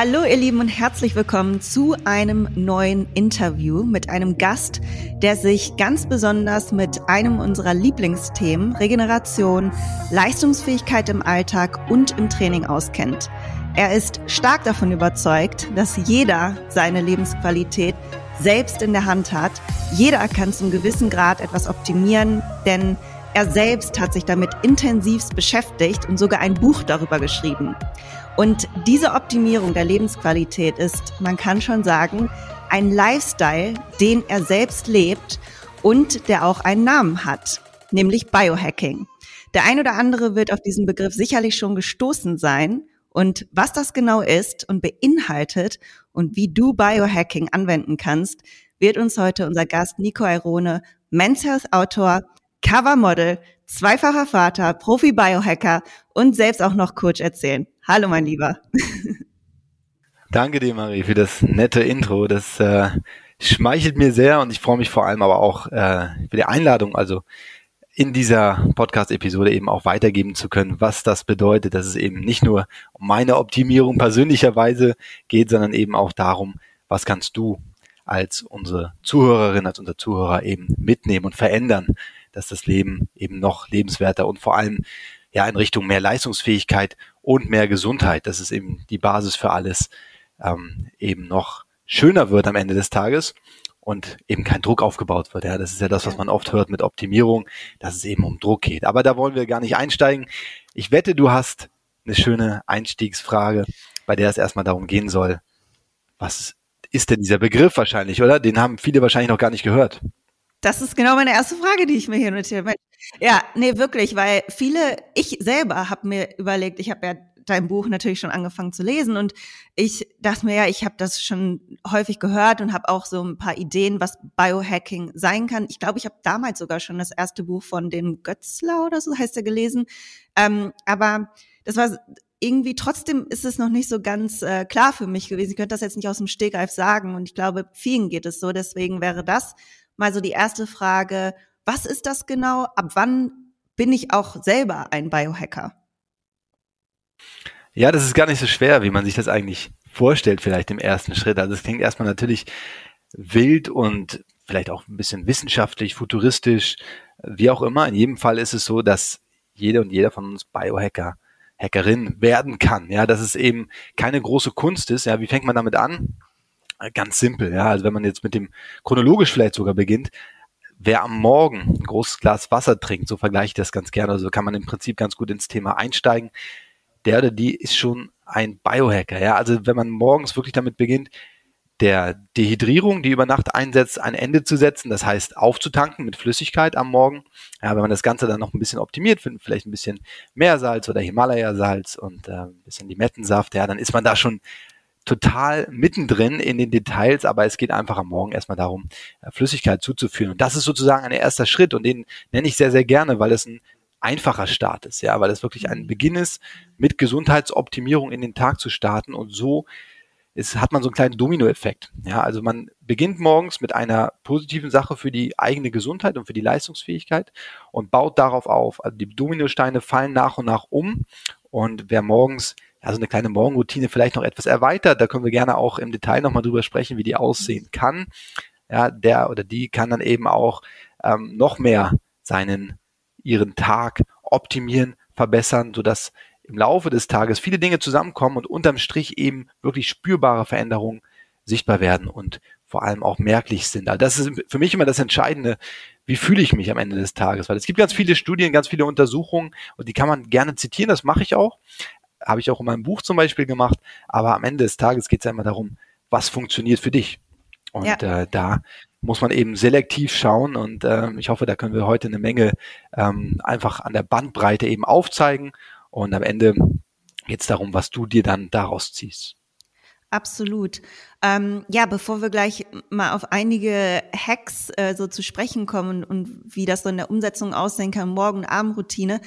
Hallo ihr Lieben und herzlich willkommen zu einem neuen Interview mit einem Gast, der sich ganz besonders mit einem unserer Lieblingsthemen Regeneration, Leistungsfähigkeit im Alltag und im Training auskennt. Er ist stark davon überzeugt, dass jeder seine Lebensqualität selbst in der Hand hat. Jeder kann zum gewissen Grad etwas optimieren, denn er selbst hat sich damit intensivst beschäftigt und sogar ein Buch darüber geschrieben. Und diese Optimierung der Lebensqualität ist, man kann schon sagen, ein Lifestyle, den er selbst lebt und der auch einen Namen hat, nämlich Biohacking. Der ein oder andere wird auf diesen Begriff sicherlich schon gestoßen sein. Und was das genau ist und beinhaltet und wie du Biohacking anwenden kannst, wird uns heute unser Gast Nico Airone, Men's Health Autor, Covermodel, zweifacher Vater, Profi-Biohacker und selbst auch noch Coach erzählen. Hallo, mein Lieber. Danke dir, Marie, für das nette Intro. Das äh, schmeichelt mir sehr und ich freue mich vor allem aber auch äh, für die Einladung, also in dieser Podcast-Episode eben auch weitergeben zu können, was das bedeutet, dass es eben nicht nur um meine Optimierung persönlicherweise geht, sondern eben auch darum, was kannst du als unsere Zuhörerin, als unser Zuhörer eben mitnehmen und verändern, dass das Leben eben noch lebenswerter und vor allem ja in Richtung mehr Leistungsfähigkeit und mehr Gesundheit. Das ist eben die Basis für alles, ähm, eben noch schöner wird am Ende des Tages und eben kein Druck aufgebaut wird. Ja, das ist ja das, was man oft hört mit Optimierung, dass es eben um Druck geht. Aber da wollen wir gar nicht einsteigen. Ich wette, du hast eine schöne Einstiegsfrage, bei der es erstmal darum gehen soll, was ist denn dieser Begriff wahrscheinlich, oder? Den haben viele wahrscheinlich noch gar nicht gehört. Das ist genau meine erste Frage, die ich mir hier notiere. Ja, nee, wirklich, weil viele, ich selber habe mir überlegt, ich habe ja dein Buch natürlich schon angefangen zu lesen und ich dachte mir ja, ich habe das schon häufig gehört und habe auch so ein paar Ideen, was Biohacking sein kann. Ich glaube, ich habe damals sogar schon das erste Buch von dem Götzler oder so heißt er gelesen. Ähm, aber das war irgendwie trotzdem ist es noch nicht so ganz äh, klar für mich gewesen. Ich könnte das jetzt nicht aus dem Stegreif sagen und ich glaube, vielen geht es so. Deswegen wäre das mal so die erste Frage, was ist das genau? Ab wann bin ich auch selber ein Biohacker? Ja, das ist gar nicht so schwer, wie man sich das eigentlich vorstellt, vielleicht im ersten Schritt. Also es klingt erstmal natürlich wild und vielleicht auch ein bisschen wissenschaftlich, futuristisch, wie auch immer. In jedem Fall ist es so, dass jede und jeder von uns Biohacker, Hackerin werden kann. Ja, dass es eben keine große Kunst ist. Ja, wie fängt man damit an? Ganz simpel, ja. Also wenn man jetzt mit dem chronologisch vielleicht sogar beginnt, wer am Morgen ein großes Glas Wasser trinkt, so vergleiche ich das ganz gerne, also kann man im Prinzip ganz gut ins Thema einsteigen. Der oder die ist schon ein Biohacker, ja. Also wenn man morgens wirklich damit beginnt, der Dehydrierung, die über Nacht einsetzt, ein Ende zu setzen, das heißt aufzutanken mit Flüssigkeit am Morgen. Ja, wenn man das Ganze dann noch ein bisschen optimiert, vielleicht ein bisschen Meersalz oder Himalaya-Salz und äh, ein bisschen Limettensaft, ja, dann ist man da schon total mittendrin in den Details, aber es geht einfach am Morgen erstmal darum, äh, Flüssigkeit zuzuführen. Und das ist sozusagen ein erster Schritt und den nenne ich sehr, sehr gerne, weil es ein einfacher Start ist, ja, weil es wirklich ein Beginn ist, mit Gesundheitsoptimierung in den Tag zu starten und so ist, hat man so einen kleinen Dominoeffekt. Ja, also man beginnt morgens mit einer positiven Sache für die eigene Gesundheit und für die Leistungsfähigkeit und baut darauf auf. Also die Dominosteine fallen nach und nach um und wer morgens ja, so eine kleine Morgenroutine vielleicht noch etwas erweitert. Da können wir gerne auch im Detail nochmal drüber sprechen, wie die aussehen kann. Ja, der oder die kann dann eben auch ähm, noch mehr seinen, ihren Tag optimieren, verbessern, sodass im Laufe des Tages viele Dinge zusammenkommen und unterm Strich eben wirklich spürbare Veränderungen sichtbar werden und vor allem auch merklich sind. Also das ist für mich immer das Entscheidende, wie fühle ich mich am Ende des Tages, weil es gibt ganz viele Studien, ganz viele Untersuchungen und die kann man gerne zitieren, das mache ich auch habe ich auch in meinem Buch zum Beispiel gemacht. Aber am Ende des Tages geht es ja immer darum, was funktioniert für dich. Und ja. äh, da muss man eben selektiv schauen und äh, ich hoffe, da können wir heute eine Menge ähm, einfach an der Bandbreite eben aufzeigen und am Ende geht es darum, was du dir dann daraus ziehst. Absolut. Ähm, ja, bevor wir gleich mal auf einige Hacks äh, so zu sprechen kommen und wie das so in der Umsetzung aussehen kann, Morgen-Abend-Routine,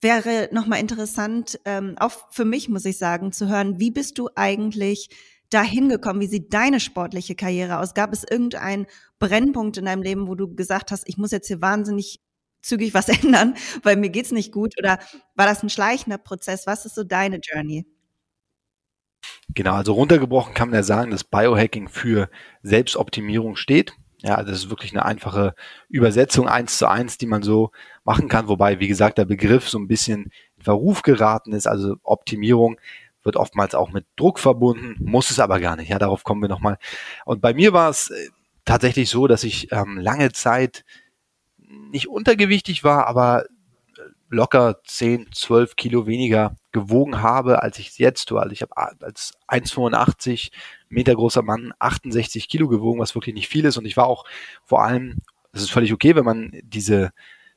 wäre nochmal interessant, ähm, auch für mich muss ich sagen, zu hören, wie bist du eigentlich dahin gekommen? Wie sieht deine sportliche Karriere aus? Gab es irgendeinen Brennpunkt in deinem Leben, wo du gesagt hast, ich muss jetzt hier wahnsinnig zügig was ändern, weil mir geht's nicht gut? Oder war das ein schleichender Prozess? Was ist so deine Journey? Genau, also runtergebrochen kann man ja sagen, dass Biohacking für Selbstoptimierung steht. Ja, das ist wirklich eine einfache Übersetzung eins zu eins, die man so machen kann. Wobei, wie gesagt, der Begriff so ein bisschen in Verruf geraten ist. Also Optimierung wird oftmals auch mit Druck verbunden, muss es aber gar nicht. Ja, darauf kommen wir nochmal. Und bei mir war es äh, tatsächlich so, dass ich ähm, lange Zeit nicht untergewichtig war, aber locker 10, 12 Kilo weniger gewogen habe, als ich jetzt tue. Also ich habe als 1,85 Meter großer Mann 68 Kilo gewogen, was wirklich nicht viel ist. Und ich war auch vor allem, es ist völlig okay, wenn man diese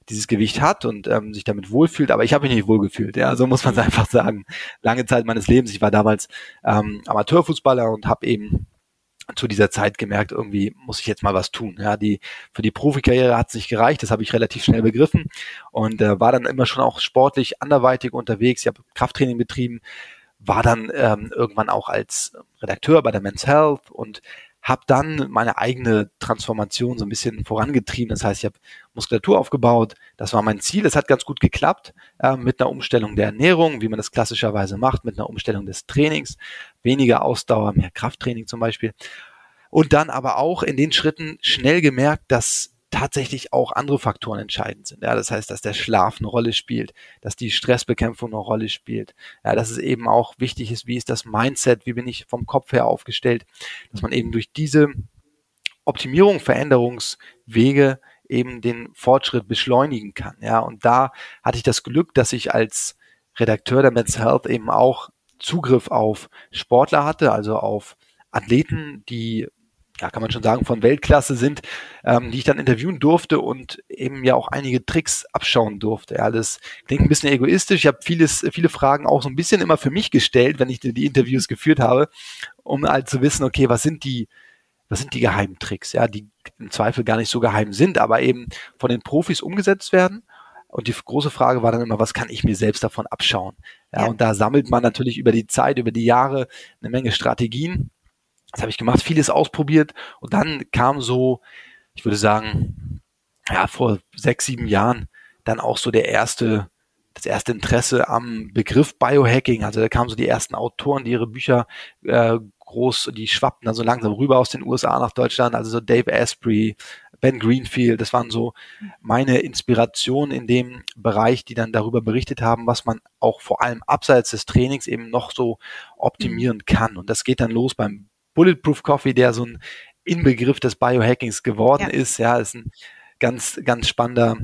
dieses Gewicht hat und ähm, sich damit wohlfühlt, aber ich habe mich nicht wohlgefühlt. Ja, so muss man es mhm. einfach sagen. Lange Zeit meines Lebens. Ich war damals ähm, Amateurfußballer und habe eben zu dieser Zeit gemerkt, irgendwie muss ich jetzt mal was tun. Ja, die für die Profikarriere hat es nicht gereicht, das habe ich relativ schnell begriffen und äh, war dann immer schon auch sportlich anderweitig unterwegs. Ich habe Krafttraining betrieben, war dann ähm, irgendwann auch als Redakteur bei der Men's Health und habe dann meine eigene Transformation so ein bisschen vorangetrieben. Das heißt, ich habe Muskulatur aufgebaut. Das war mein Ziel. Das hat ganz gut geklappt äh, mit einer Umstellung der Ernährung, wie man das klassischerweise macht, mit einer Umstellung des Trainings. Weniger Ausdauer, mehr Krafttraining zum Beispiel. Und dann aber auch in den Schritten schnell gemerkt, dass tatsächlich auch andere Faktoren entscheidend sind. Ja, das heißt, dass der Schlaf eine Rolle spielt, dass die Stressbekämpfung eine Rolle spielt. Ja, dass es eben auch wichtig ist, wie ist das Mindset, wie bin ich vom Kopf her aufgestellt, dass man eben durch diese Optimierung, Veränderungswege eben den Fortschritt beschleunigen kann. Ja, und da hatte ich das Glück, dass ich als Redakteur der Men's Health eben auch Zugriff auf Sportler hatte, also auf Athleten, die ja, kann man schon sagen, von Weltklasse sind, ähm, die ich dann interviewen durfte und eben ja auch einige Tricks abschauen durfte. Ja, das klingt ein bisschen egoistisch. Ich habe vieles, viele Fragen auch so ein bisschen immer für mich gestellt, wenn ich die Interviews geführt habe, um halt zu wissen, okay, was sind die, was sind die geheimen Tricks, ja, die im Zweifel gar nicht so geheim sind, aber eben von den Profis umgesetzt werden. Und die große Frage war dann immer, was kann ich mir selbst davon abschauen? Ja, ja. und da sammelt man natürlich über die Zeit, über die Jahre eine Menge Strategien das habe ich gemacht, vieles ausprobiert und dann kam so, ich würde sagen, ja, vor sechs, sieben Jahren dann auch so der erste, das erste Interesse am Begriff Biohacking. Also da kamen so die ersten Autoren, die ihre Bücher äh, groß, die schwappten dann so langsam rüber aus den USA nach Deutschland. Also so Dave Asprey, Ben Greenfield, das waren so meine Inspirationen in dem Bereich, die dann darüber berichtet haben, was man auch vor allem abseits des Trainings eben noch so optimieren kann. Und das geht dann los beim Bulletproof Coffee, der so ein Inbegriff des Biohackings geworden ja. ist. Ja, ist ein ganz, ganz spannender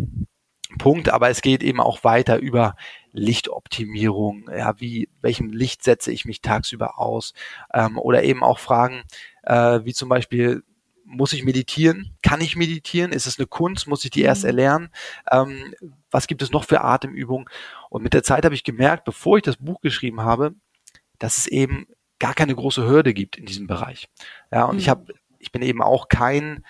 Punkt, aber es geht eben auch weiter über Lichtoptimierung, ja, wie, welchem Licht setze ich mich tagsüber aus, ähm, oder eben auch Fragen, äh, wie zum Beispiel, muss ich meditieren? Kann ich meditieren? Ist es eine Kunst? Muss ich die erst mhm. erlernen? Ähm, was gibt es noch für Atemübungen? Und mit der Zeit habe ich gemerkt, bevor ich das Buch geschrieben habe, dass es eben gar keine große Hürde gibt in diesem Bereich. Ja, und mhm. ich habe, ich bin eben auch kein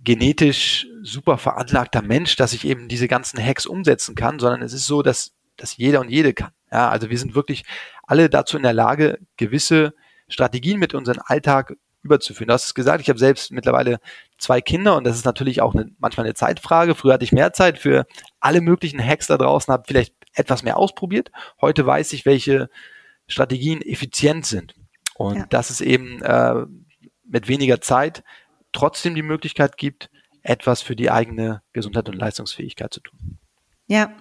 genetisch super veranlagter Mensch, dass ich eben diese ganzen Hacks umsetzen kann, sondern es ist so, dass, dass jeder und jede kann. Ja, also wir sind wirklich alle dazu in der Lage, gewisse Strategien mit unserem Alltag überzuführen. Du hast es gesagt, ich habe selbst mittlerweile zwei Kinder und das ist natürlich auch eine, manchmal eine Zeitfrage. Früher hatte ich mehr Zeit für alle möglichen Hacks da draußen, habe vielleicht etwas mehr ausprobiert. Heute weiß ich, welche Strategien effizient sind. Und ja. dass es eben äh, mit weniger Zeit trotzdem die Möglichkeit gibt, etwas für die eigene Gesundheit und Leistungsfähigkeit zu tun. Ja.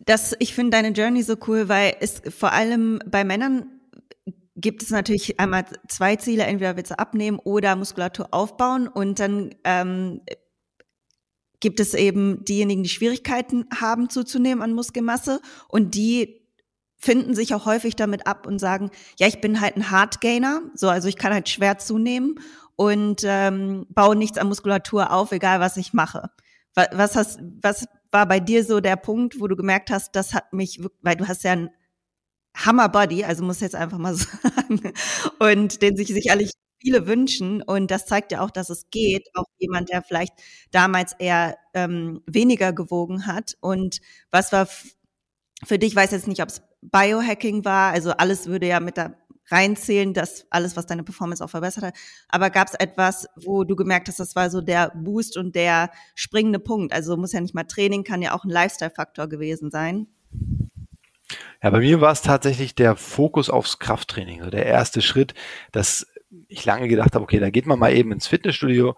Das, ich finde deine Journey so cool, weil es vor allem bei Männern gibt es natürlich einmal zwei Ziele, entweder willst du abnehmen oder Muskulatur aufbauen und dann ähm, gibt es eben diejenigen, die Schwierigkeiten haben zuzunehmen an Muskelmasse und die finden sich auch häufig damit ab und sagen, ja, ich bin halt ein Hardgainer, so also ich kann halt schwer zunehmen und ähm, baue nichts an Muskulatur auf, egal was ich mache. Was, was hast, was war bei dir so der Punkt, wo du gemerkt hast, das hat mich, weil du hast ja ein Hammer Body, also muss jetzt einfach mal sagen, und den sich sicherlich viele wünschen und das zeigt ja auch, dass es geht. Auch jemand, der vielleicht damals eher ähm, weniger gewogen hat. Und was war für dich, weiß jetzt nicht, ob es Biohacking war, also alles würde ja mit da reinzählen, dass alles, was deine Performance auch verbessert hat. Aber gab es etwas, wo du gemerkt hast, das war so der Boost und der springende Punkt? Also muss ja nicht mal Training, kann ja auch ein Lifestyle-Faktor gewesen sein. Ja, bei mir war es tatsächlich der Fokus aufs Krafttraining. So der erste Schritt, dass ich lange gedacht habe, okay, da geht man mal eben ins Fitnessstudio,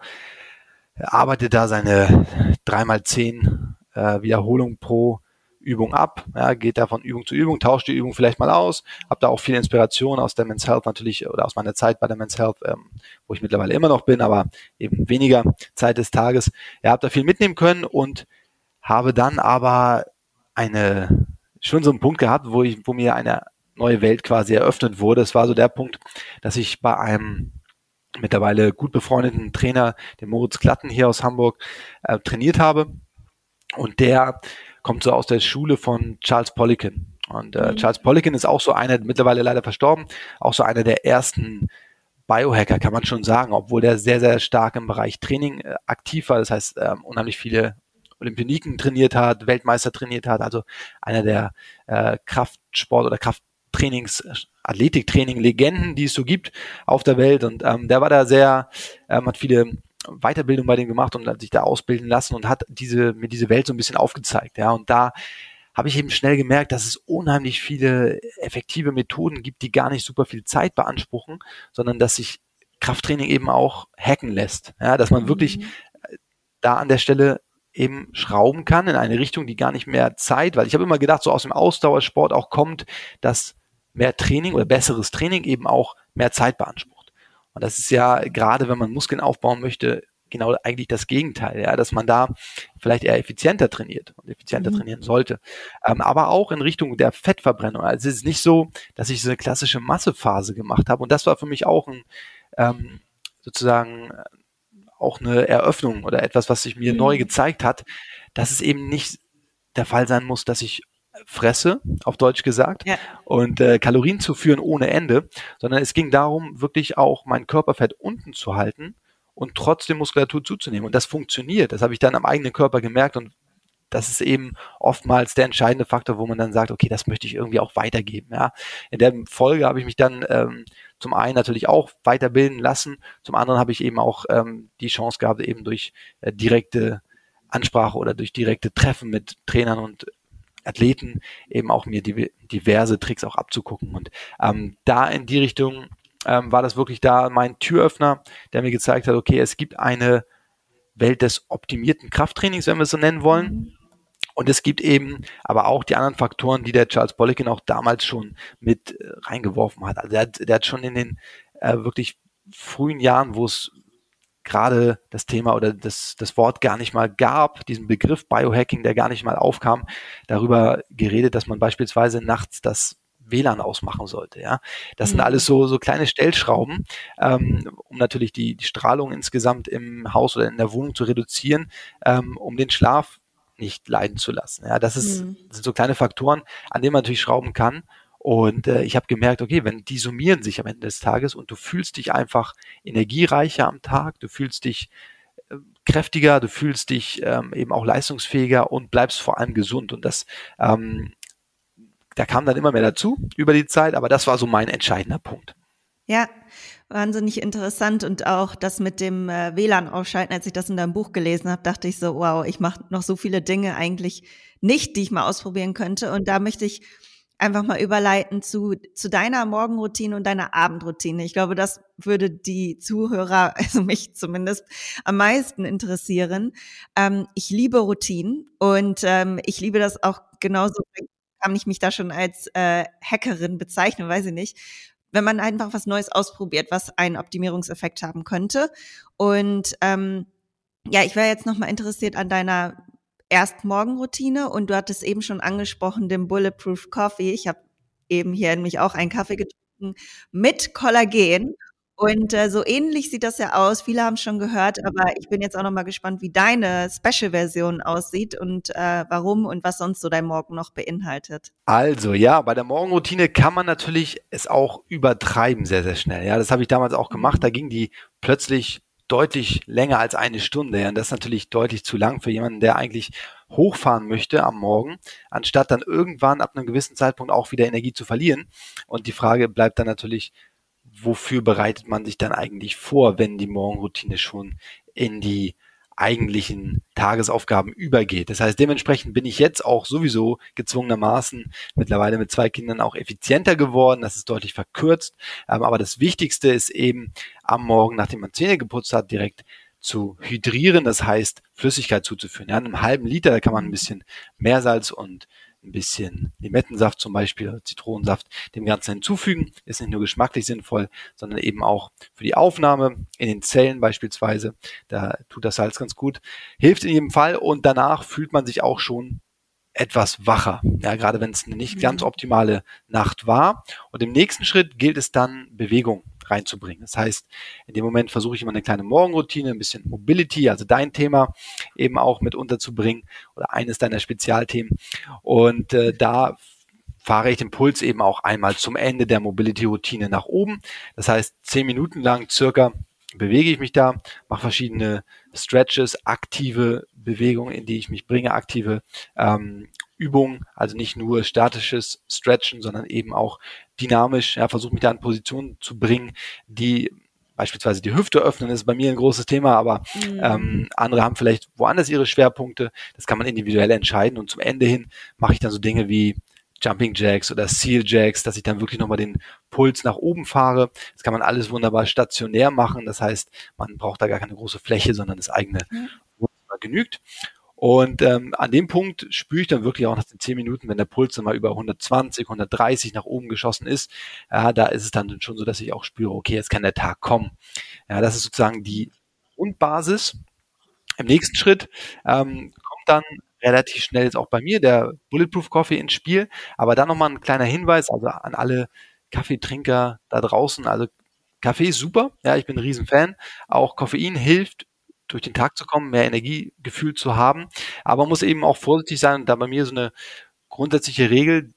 arbeitet da seine dreimal zehn äh, Wiederholungen pro Übung ab, ja, geht da von Übung zu Übung, tauscht die Übung vielleicht mal aus, habe da auch viel Inspiration aus der Men's Health natürlich oder aus meiner Zeit bei der Men's Health, ähm, wo ich mittlerweile immer noch bin, aber eben weniger Zeit des Tages. Ja, habe da viel mitnehmen können und habe dann aber eine schon so einen Punkt gehabt, wo ich, wo mir eine neue Welt quasi eröffnet wurde. Es war so der Punkt, dass ich bei einem mittlerweile gut befreundeten Trainer, dem Moritz Glatten hier aus Hamburg, äh, trainiert habe. Und der kommt so aus der Schule von Charles Poliquin. Und äh, mhm. Charles Poliquin ist auch so einer, mittlerweile leider verstorben, auch so einer der ersten Biohacker, kann man schon sagen, obwohl der sehr, sehr stark im Bereich Training äh, aktiv war. Das heißt, äh, unheimlich viele Olympioniken trainiert hat, Weltmeister trainiert hat, also einer der äh, Kraftsport- oder Krafttrainings, Athletiktraining-Legenden, die es so gibt auf der Welt. Und ähm, der war da sehr, ähm, hat viele Weiterbildung bei dem gemacht und hat sich da ausbilden lassen und hat diese, mir diese Welt so ein bisschen aufgezeigt. Ja, und da habe ich eben schnell gemerkt, dass es unheimlich viele effektive Methoden gibt, die gar nicht super viel Zeit beanspruchen, sondern dass sich Krafttraining eben auch hacken lässt. Ja, dass man mhm. wirklich da an der Stelle eben schrauben kann in eine Richtung, die gar nicht mehr Zeit, weil ich habe immer gedacht, so aus dem Ausdauersport auch kommt, dass mehr Training oder besseres Training eben auch mehr Zeit beansprucht. Und das ist ja gerade, wenn man Muskeln aufbauen möchte, genau eigentlich das Gegenteil, ja, dass man da vielleicht eher effizienter trainiert und effizienter mhm. trainieren sollte. Ähm, aber auch in Richtung der Fettverbrennung. Also es ist nicht so, dass ich so eine klassische Massephase gemacht habe. Und das war für mich auch ein ähm, sozusagen auch eine Eröffnung oder etwas, was sich mir mhm. neu gezeigt hat, dass es eben nicht der Fall sein muss, dass ich fresse, auf Deutsch gesagt, ja. und äh, Kalorien zu führen ohne Ende, sondern es ging darum, wirklich auch mein Körperfett unten zu halten und trotzdem Muskulatur zuzunehmen. Und das funktioniert. Das habe ich dann am eigenen Körper gemerkt und das ist eben oftmals der entscheidende Faktor, wo man dann sagt, okay, das möchte ich irgendwie auch weitergeben. Ja. In der Folge habe ich mich dann ähm, zum einen natürlich auch weiterbilden lassen, zum anderen habe ich eben auch ähm, die Chance gehabt, eben durch äh, direkte Ansprache oder durch direkte Treffen mit Trainern und Athleten eben auch mir die, diverse Tricks auch abzugucken. Und ähm, da in die Richtung ähm, war das wirklich da mein Türöffner, der mir gezeigt hat, okay, es gibt eine Welt des optimierten Krafttrainings, wenn wir es so nennen wollen. Mhm. Und es gibt eben aber auch die anderen Faktoren, die der Charles Poliquin auch damals schon mit äh, reingeworfen hat. Also der hat, der hat schon in den äh, wirklich frühen Jahren, wo es gerade das Thema oder das, das Wort gar nicht mal gab, diesen Begriff Biohacking, der gar nicht mal aufkam, darüber geredet, dass man beispielsweise nachts das WLAN ausmachen sollte. Ja, das mhm. sind alles so so kleine Stellschrauben, ähm, um natürlich die, die Strahlung insgesamt im Haus oder in der Wohnung zu reduzieren, ähm, um den Schlaf nicht leiden zu lassen. Ja, das, ist, mhm. das sind so kleine Faktoren, an denen man natürlich schrauben kann. Und äh, ich habe gemerkt, okay, wenn die summieren sich am Ende des Tages und du fühlst dich einfach energiereicher am Tag, du fühlst dich äh, kräftiger, du fühlst dich ähm, eben auch leistungsfähiger und bleibst vor allem gesund. Und das, ähm, da kam dann immer mehr dazu über die Zeit, aber das war so mein entscheidender Punkt. Ja, wahnsinnig interessant und auch das mit dem äh, WLAN ausschalten, als ich das in deinem Buch gelesen habe, dachte ich so, wow, ich mache noch so viele Dinge eigentlich nicht, die ich mal ausprobieren könnte und da möchte ich einfach mal überleiten zu, zu deiner Morgenroutine und deiner Abendroutine. Ich glaube, das würde die Zuhörer, also mich zumindest, am meisten interessieren. Ähm, ich liebe Routinen und ähm, ich liebe das auch genauso, kann ich mich da schon als äh, Hackerin bezeichnen, weiß ich nicht, wenn man einfach was Neues ausprobiert, was einen Optimierungseffekt haben könnte. Und ähm, ja, ich wäre jetzt nochmal interessiert an deiner Erstmorgenroutine und du hattest eben schon angesprochen, den Bulletproof Coffee. Ich habe eben hier nämlich auch einen Kaffee getrunken mit Kollagen und äh, so ähnlich sieht das ja aus. Viele haben schon gehört, aber ich bin jetzt auch noch mal gespannt, wie deine Special-Version aussieht und äh, warum und was sonst so dein Morgen noch beinhaltet. Also ja, bei der Morgenroutine kann man natürlich es auch übertreiben sehr, sehr schnell. Ja, das habe ich damals auch gemacht. Da ging die plötzlich deutlich länger als eine Stunde. Und das ist natürlich deutlich zu lang für jemanden, der eigentlich hochfahren möchte am Morgen, anstatt dann irgendwann ab einem gewissen Zeitpunkt auch wieder Energie zu verlieren. Und die Frage bleibt dann natürlich, wofür bereitet man sich dann eigentlich vor, wenn die Morgenroutine schon in die eigentlichen Tagesaufgaben übergeht. Das heißt, dementsprechend bin ich jetzt auch sowieso gezwungenermaßen mittlerweile mit zwei Kindern auch effizienter geworden. Das ist deutlich verkürzt. Ähm, aber das Wichtigste ist eben am Morgen, nachdem man Zähne geputzt hat, direkt zu hydrieren, das heißt Flüssigkeit zuzuführen. Ja, in einem halben Liter, da kann man ein bisschen Meersalz und ein bisschen Limettensaft zum Beispiel, Zitronensaft dem Ganzen hinzufügen. Ist nicht nur geschmacklich sinnvoll, sondern eben auch für die Aufnahme in den Zellen beispielsweise. Da tut das Salz ganz gut. Hilft in jedem Fall und danach fühlt man sich auch schon etwas wacher. Ja, gerade wenn es eine nicht ganz mhm. optimale Nacht war. Und im nächsten Schritt gilt es dann, Bewegung reinzubringen. Das heißt, in dem Moment versuche ich immer eine kleine Morgenroutine, ein bisschen Mobility, also dein Thema eben auch mit unterzubringen oder eines deiner Spezialthemen. Und äh, da fahre ich den Puls eben auch einmal zum Ende der Mobility-Routine nach oben. Das heißt, zehn Minuten lang circa bewege ich mich da, mache verschiedene Stretches, aktive Bewegungen, in die ich mich bringe, aktive ähm, Übungen, also nicht nur statisches Stretchen, sondern eben auch dynamisch, ja, versuche mich da in Positionen zu bringen, die beispielsweise die Hüfte öffnen, ist bei mir ein großes Thema, aber mhm. ähm, andere haben vielleicht woanders ihre Schwerpunkte. Das kann man individuell entscheiden und zum Ende hin mache ich dann so Dinge wie Jumping Jacks oder Seal Jacks, dass ich dann wirklich nochmal den Puls nach oben fahre. Das kann man alles wunderbar stationär machen. Das heißt, man braucht da gar keine große Fläche, sondern das eigene mhm. genügt. Und ähm, an dem Punkt spüre ich dann wirklich auch nach den 10 Minuten, wenn der Puls dann mal über 120, 130 nach oben geschossen ist, ja, da ist es dann schon so, dass ich auch spüre, okay, jetzt kann der Tag kommen. Ja, das ist sozusagen die Grundbasis. Im nächsten Schritt ähm, kommt dann relativ schnell jetzt auch bei mir der Bulletproof Coffee ins Spiel. Aber dann nochmal ein kleiner Hinweis, also an alle Kaffeetrinker da draußen, also Kaffee ist super, ja, ich bin ein Riesenfan. Auch Koffein hilft durch den Tag zu kommen, mehr Energiegefühl zu haben. Aber man muss eben auch vorsichtig sein und da bei mir so eine grundsätzliche Regel,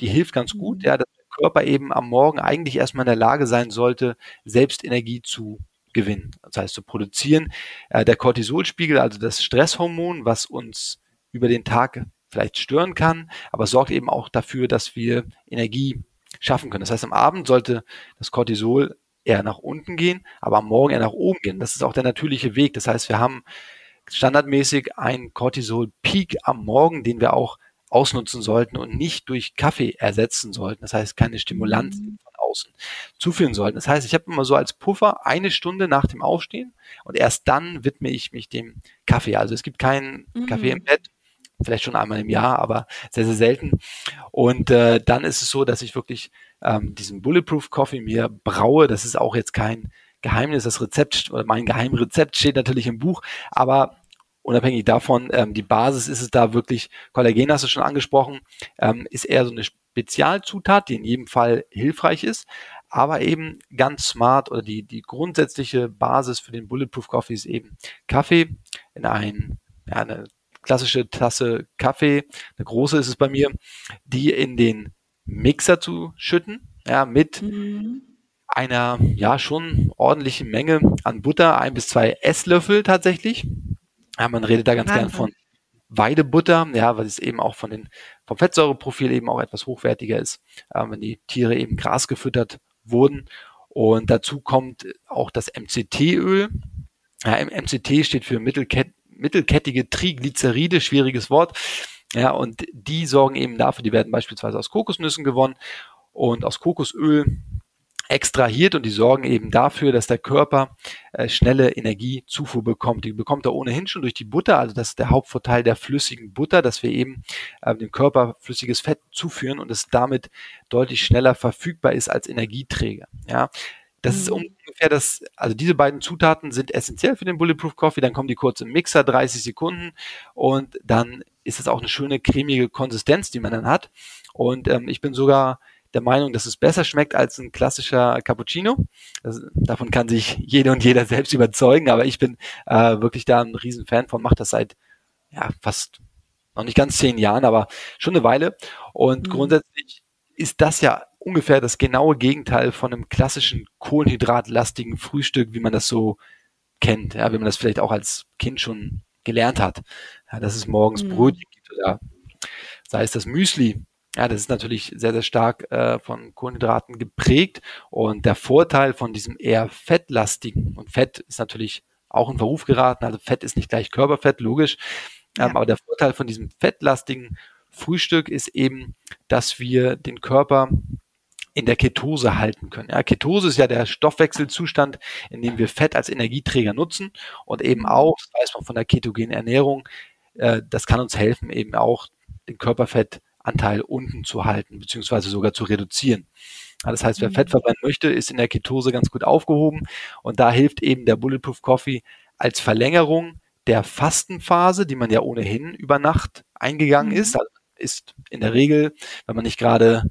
die hilft ganz gut, mhm. ja, dass der Körper eben am Morgen eigentlich erstmal in der Lage sein sollte, selbst Energie zu gewinnen. Das heißt, zu produzieren. Äh, der Cortisolspiegel, also das Stresshormon, was uns über den Tag vielleicht stören kann, aber sorgt eben auch dafür, dass wir Energie schaffen können. Das heißt, am Abend sollte das Cortisol eher nach unten gehen, aber am Morgen eher nach oben gehen. Das ist auch der natürliche Weg. Das heißt, wir haben standardmäßig einen Cortisol-Peak am Morgen, den wir auch ausnutzen sollten und nicht durch Kaffee ersetzen sollten. Das heißt, keine Stimulanz mhm. von außen zuführen sollten. Das heißt, ich habe immer so als Puffer eine Stunde nach dem Aufstehen und erst dann widme ich mich dem Kaffee. Also es gibt keinen mhm. Kaffee im Bett, vielleicht schon einmal im Jahr, aber sehr, sehr selten. Und äh, dann ist es so, dass ich wirklich ähm, diesen Bulletproof Coffee mir braue. Das ist auch jetzt kein Geheimnis. Das Rezept oder mein Geheimrezept steht natürlich im Buch, aber unabhängig davon, ähm, die Basis ist es da wirklich, Kollagen hast du schon angesprochen, ähm, ist eher so eine Spezialzutat, die in jedem Fall hilfreich ist, aber eben ganz smart oder die, die grundsätzliche Basis für den Bulletproof Coffee ist eben Kaffee in ein, ja, eine klassische Tasse Kaffee, eine große ist es bei mir, die in den Mixer zu schütten, ja, mit mhm. einer, ja, schon ordentlichen Menge an Butter, ein bis zwei Esslöffel tatsächlich. Ja, man redet da ganz gern von Weidebutter, ja, weil es eben auch von den, vom Fettsäureprofil eben auch etwas hochwertiger ist, äh, wenn die Tiere eben Gras gefüttert wurden. Und dazu kommt auch das MCT-Öl. Ja, MCT steht für Mittelkett, mittelkettige Triglyceride, schwieriges Wort. Ja, und die sorgen eben dafür, die werden beispielsweise aus Kokosnüssen gewonnen und aus Kokosöl extrahiert und die sorgen eben dafür, dass der Körper äh, schnelle Energiezufuhr bekommt. Die bekommt er ohnehin schon durch die Butter, also das ist der Hauptvorteil der flüssigen Butter, dass wir eben äh, dem Körper flüssiges Fett zuführen und es damit deutlich schneller verfügbar ist als Energieträger. Ja, das mhm. ist ungefähr das, also diese beiden Zutaten sind essentiell für den Bulletproof Coffee. Dann kommen die kurz im Mixer, 30 Sekunden und dann ist es auch eine schöne cremige Konsistenz, die man dann hat. Und ähm, ich bin sogar der Meinung, dass es besser schmeckt als ein klassischer Cappuccino. Das, davon kann sich jede und jeder selbst überzeugen, aber ich bin äh, wirklich da ein Riesenfan von, mache das seit ja, fast noch nicht ganz zehn Jahren, aber schon eine Weile. Und mhm. grundsätzlich ist das ja ungefähr das genaue Gegenteil von einem klassischen kohlenhydratlastigen Frühstück, wie man das so kennt, ja, wie man das vielleicht auch als Kind schon gelernt hat. Ja, dass es morgens mhm. Brötchen gibt oder sei es das Müsli. Ja, das ist natürlich sehr, sehr stark äh, von Kohlenhydraten geprägt. Und der Vorteil von diesem eher fettlastigen, und Fett ist natürlich auch in Verruf geraten. Also Fett ist nicht gleich Körperfett, logisch. Ja. Ähm, aber der Vorteil von diesem fettlastigen Frühstück ist eben, dass wir den Körper in der Ketose halten können. Ja, Ketose ist ja der Stoffwechselzustand, in dem wir Fett als Energieträger nutzen und eben auch, das weiß man von der ketogenen Ernährung, äh, das kann uns helfen, eben auch den Körperfettanteil unten zu halten, beziehungsweise sogar zu reduzieren. Ja, das heißt, wer mhm. Fett verbrennen möchte, ist in der Ketose ganz gut aufgehoben und da hilft eben der Bulletproof Coffee als Verlängerung der Fastenphase, die man ja ohnehin über Nacht eingegangen mhm. ist. Also ist in der Regel, wenn man nicht gerade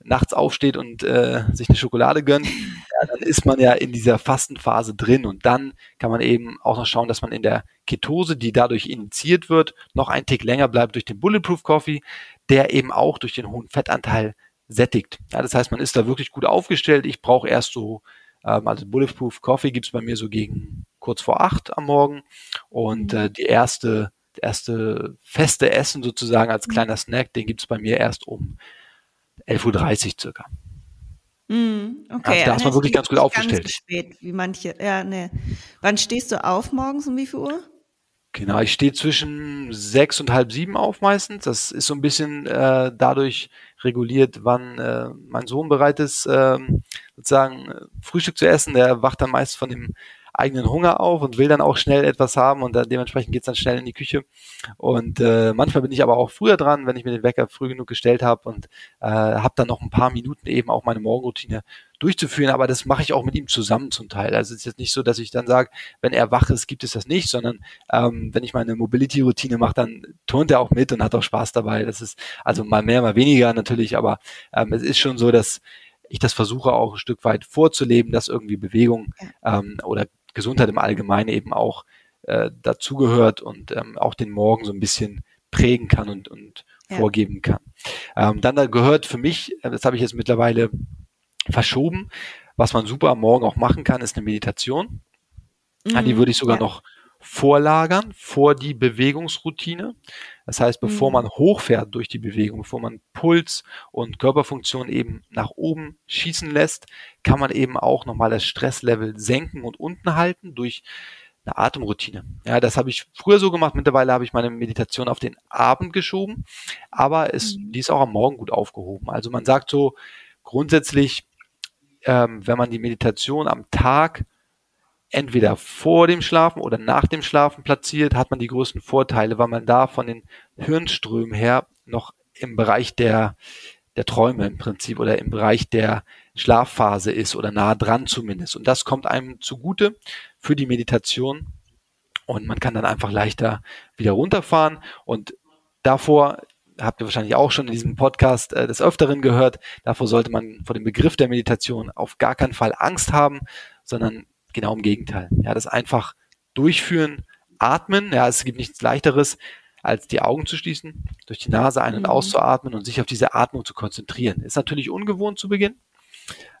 nachts aufsteht und äh, sich eine Schokolade gönnt, ja, dann ist man ja in dieser Fastenphase drin und dann kann man eben auch noch schauen, dass man in der Ketose, die dadurch initiiert wird, noch einen Tick länger bleibt durch den Bulletproof Coffee, der eben auch durch den hohen Fettanteil sättigt. Ja, das heißt, man ist da wirklich gut aufgestellt. Ich brauche erst so, ähm, also Bulletproof Coffee gibt's bei mir so gegen kurz vor acht am Morgen und mhm. äh, die erste erste feste Essen sozusagen als mhm. kleiner Snack, den gibt's bei mir erst um 11.30 Uhr circa. Mm, okay, also da ist man wirklich ganz gut aufgestellt. Ganz spät, wie manche. Ja, ne. Wann stehst du auf morgens um wie viel Uhr? Genau, ich stehe zwischen sechs und halb sieben auf meistens. Das ist so ein bisschen äh, dadurch reguliert, wann äh, mein Sohn bereit ist, äh, sozusagen Frühstück zu essen. Der wacht dann meist von dem eigenen Hunger auf und will dann auch schnell etwas haben und dann dementsprechend geht's dann schnell in die Küche. Und äh, manchmal bin ich aber auch früher dran, wenn ich mir den Wecker früh genug gestellt habe und äh, habe dann noch ein paar Minuten eben auch meine Morgenroutine durchzuführen, aber das mache ich auch mit ihm zusammen zum Teil. Also es ist jetzt nicht so, dass ich dann sage, wenn er wach ist, gibt es das nicht, sondern ähm, wenn ich meine Mobility-Routine mache, dann turnt er auch mit und hat auch Spaß dabei. Das ist also mal mehr, mal weniger natürlich, aber ähm, es ist schon so, dass ich das versuche auch ein Stück weit vorzuleben, dass irgendwie Bewegung ähm, oder Gesundheit im Allgemeinen eben auch äh, dazugehört und ähm, auch den Morgen so ein bisschen prägen kann und, und ja. vorgeben kann. Ähm, dann da gehört für mich, äh, das habe ich jetzt mittlerweile verschoben, was man super am Morgen auch machen kann, ist eine Meditation. Mhm. An die würde ich sogar ja. noch vorlagern vor die Bewegungsroutine. Das heißt, bevor mhm. man hochfährt durch die Bewegung, bevor man Puls und Körperfunktion eben nach oben schießen lässt, kann man eben auch nochmal das Stresslevel senken und unten halten durch eine Atemroutine. Ja, das habe ich früher so gemacht. Mittlerweile habe ich meine Meditation auf den Abend geschoben, aber es, mhm. die ist auch am Morgen gut aufgehoben. Also man sagt so grundsätzlich, ähm, wenn man die Meditation am Tag entweder vor dem Schlafen oder nach dem Schlafen platziert, hat man die größten Vorteile, weil man da von den Hirnströmen her noch im Bereich der, der Träume im Prinzip oder im Bereich der Schlafphase ist oder nah dran zumindest. Und das kommt einem zugute für die Meditation. Und man kann dann einfach leichter wieder runterfahren. Und davor habt ihr wahrscheinlich auch schon in diesem Podcast äh, des Öfteren gehört, davor sollte man vor dem Begriff der Meditation auf gar keinen Fall Angst haben, sondern genau im Gegenteil. Ja, das einfach durchführen, atmen. Ja, es gibt nichts leichteres, als die Augen zu schließen, durch die Nase ein- und mhm. auszuatmen und sich auf diese Atmung zu konzentrieren. Ist natürlich ungewohnt zu Beginn.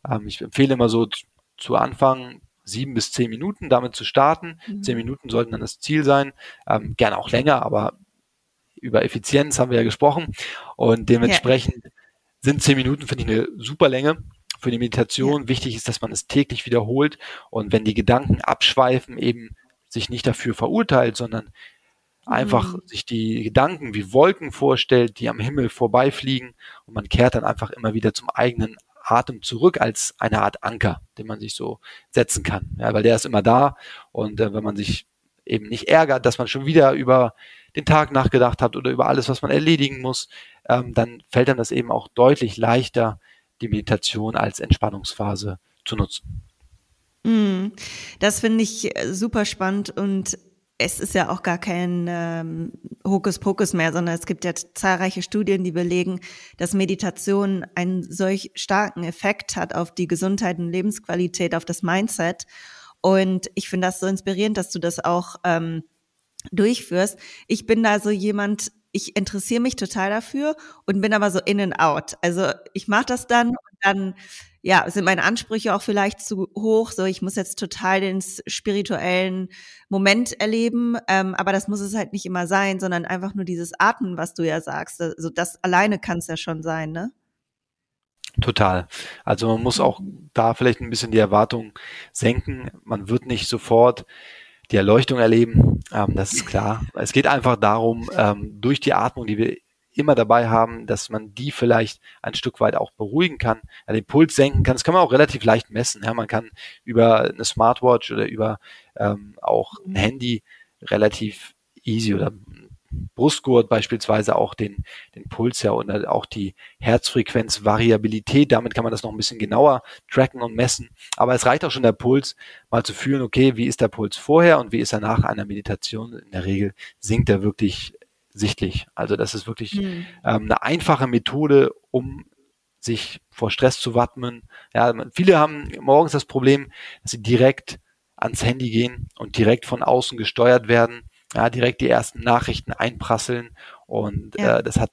Ähm, ich empfehle immer so zu Anfang sieben bis zehn Minuten damit zu starten. Mhm. Zehn Minuten sollten dann das Ziel sein. Ähm, gerne auch länger, aber über Effizienz haben wir ja gesprochen. Und dementsprechend ja. sind zehn Minuten, finde ich, eine super Länge für die Meditation. Ja. Wichtig ist, dass man es täglich wiederholt und wenn die Gedanken abschweifen, eben sich nicht dafür verurteilt, sondern einfach mhm. sich die Gedanken wie Wolken vorstellt, die am Himmel vorbeifliegen und man kehrt dann einfach immer wieder zum eigenen Atem zurück als eine Art Anker, den man sich so setzen kann. Ja, weil der ist immer da und äh, wenn man sich eben nicht ärgert, dass man schon wieder über den Tag nachgedacht hat oder über alles, was man erledigen muss, ähm, dann fällt einem das eben auch deutlich leichter, die Meditation als Entspannungsphase zu nutzen. Mm, das finde ich äh, super spannend und es ist ja auch gar kein ähm, Hokuspokus mehr, sondern es gibt ja zahlreiche Studien, die belegen, dass Meditation einen solch starken Effekt hat auf die Gesundheit und Lebensqualität, auf das Mindset. Und ich finde das so inspirierend, dass du das auch ähm, durchführst. Ich bin da so jemand, ich interessiere mich total dafür und bin aber so in and out. Also ich mache das dann und dann ja, sind meine Ansprüche auch vielleicht zu hoch. So, ich muss jetzt total den spirituellen Moment erleben, ähm, aber das muss es halt nicht immer sein, sondern einfach nur dieses Atmen, was du ja sagst. Also das alleine kann es ja schon sein, ne? Total. Also man muss auch da vielleicht ein bisschen die Erwartung senken. Man wird nicht sofort die Erleuchtung erleben. Ähm, das ist klar. Es geht einfach darum, ähm, durch die Atmung, die wir immer dabei haben, dass man die vielleicht ein Stück weit auch beruhigen kann, den Puls senken kann. Das kann man auch relativ leicht messen. Ja. Man kann über eine Smartwatch oder über ähm, auch ein Handy relativ easy oder Brustgurt beispielsweise auch den, den Puls ja und auch die Herzfrequenzvariabilität. Damit kann man das noch ein bisschen genauer tracken und messen. Aber es reicht auch schon der Puls, mal zu fühlen, okay, wie ist der Puls vorher und wie ist er nach einer Meditation? In der Regel sinkt er wirklich sichtlich. Also das ist wirklich mhm. ähm, eine einfache Methode, um sich vor Stress zu wappnen. Ja, viele haben morgens das Problem, dass sie direkt ans Handy gehen und direkt von außen gesteuert werden ja, direkt die ersten Nachrichten einprasseln und ja. äh, das hat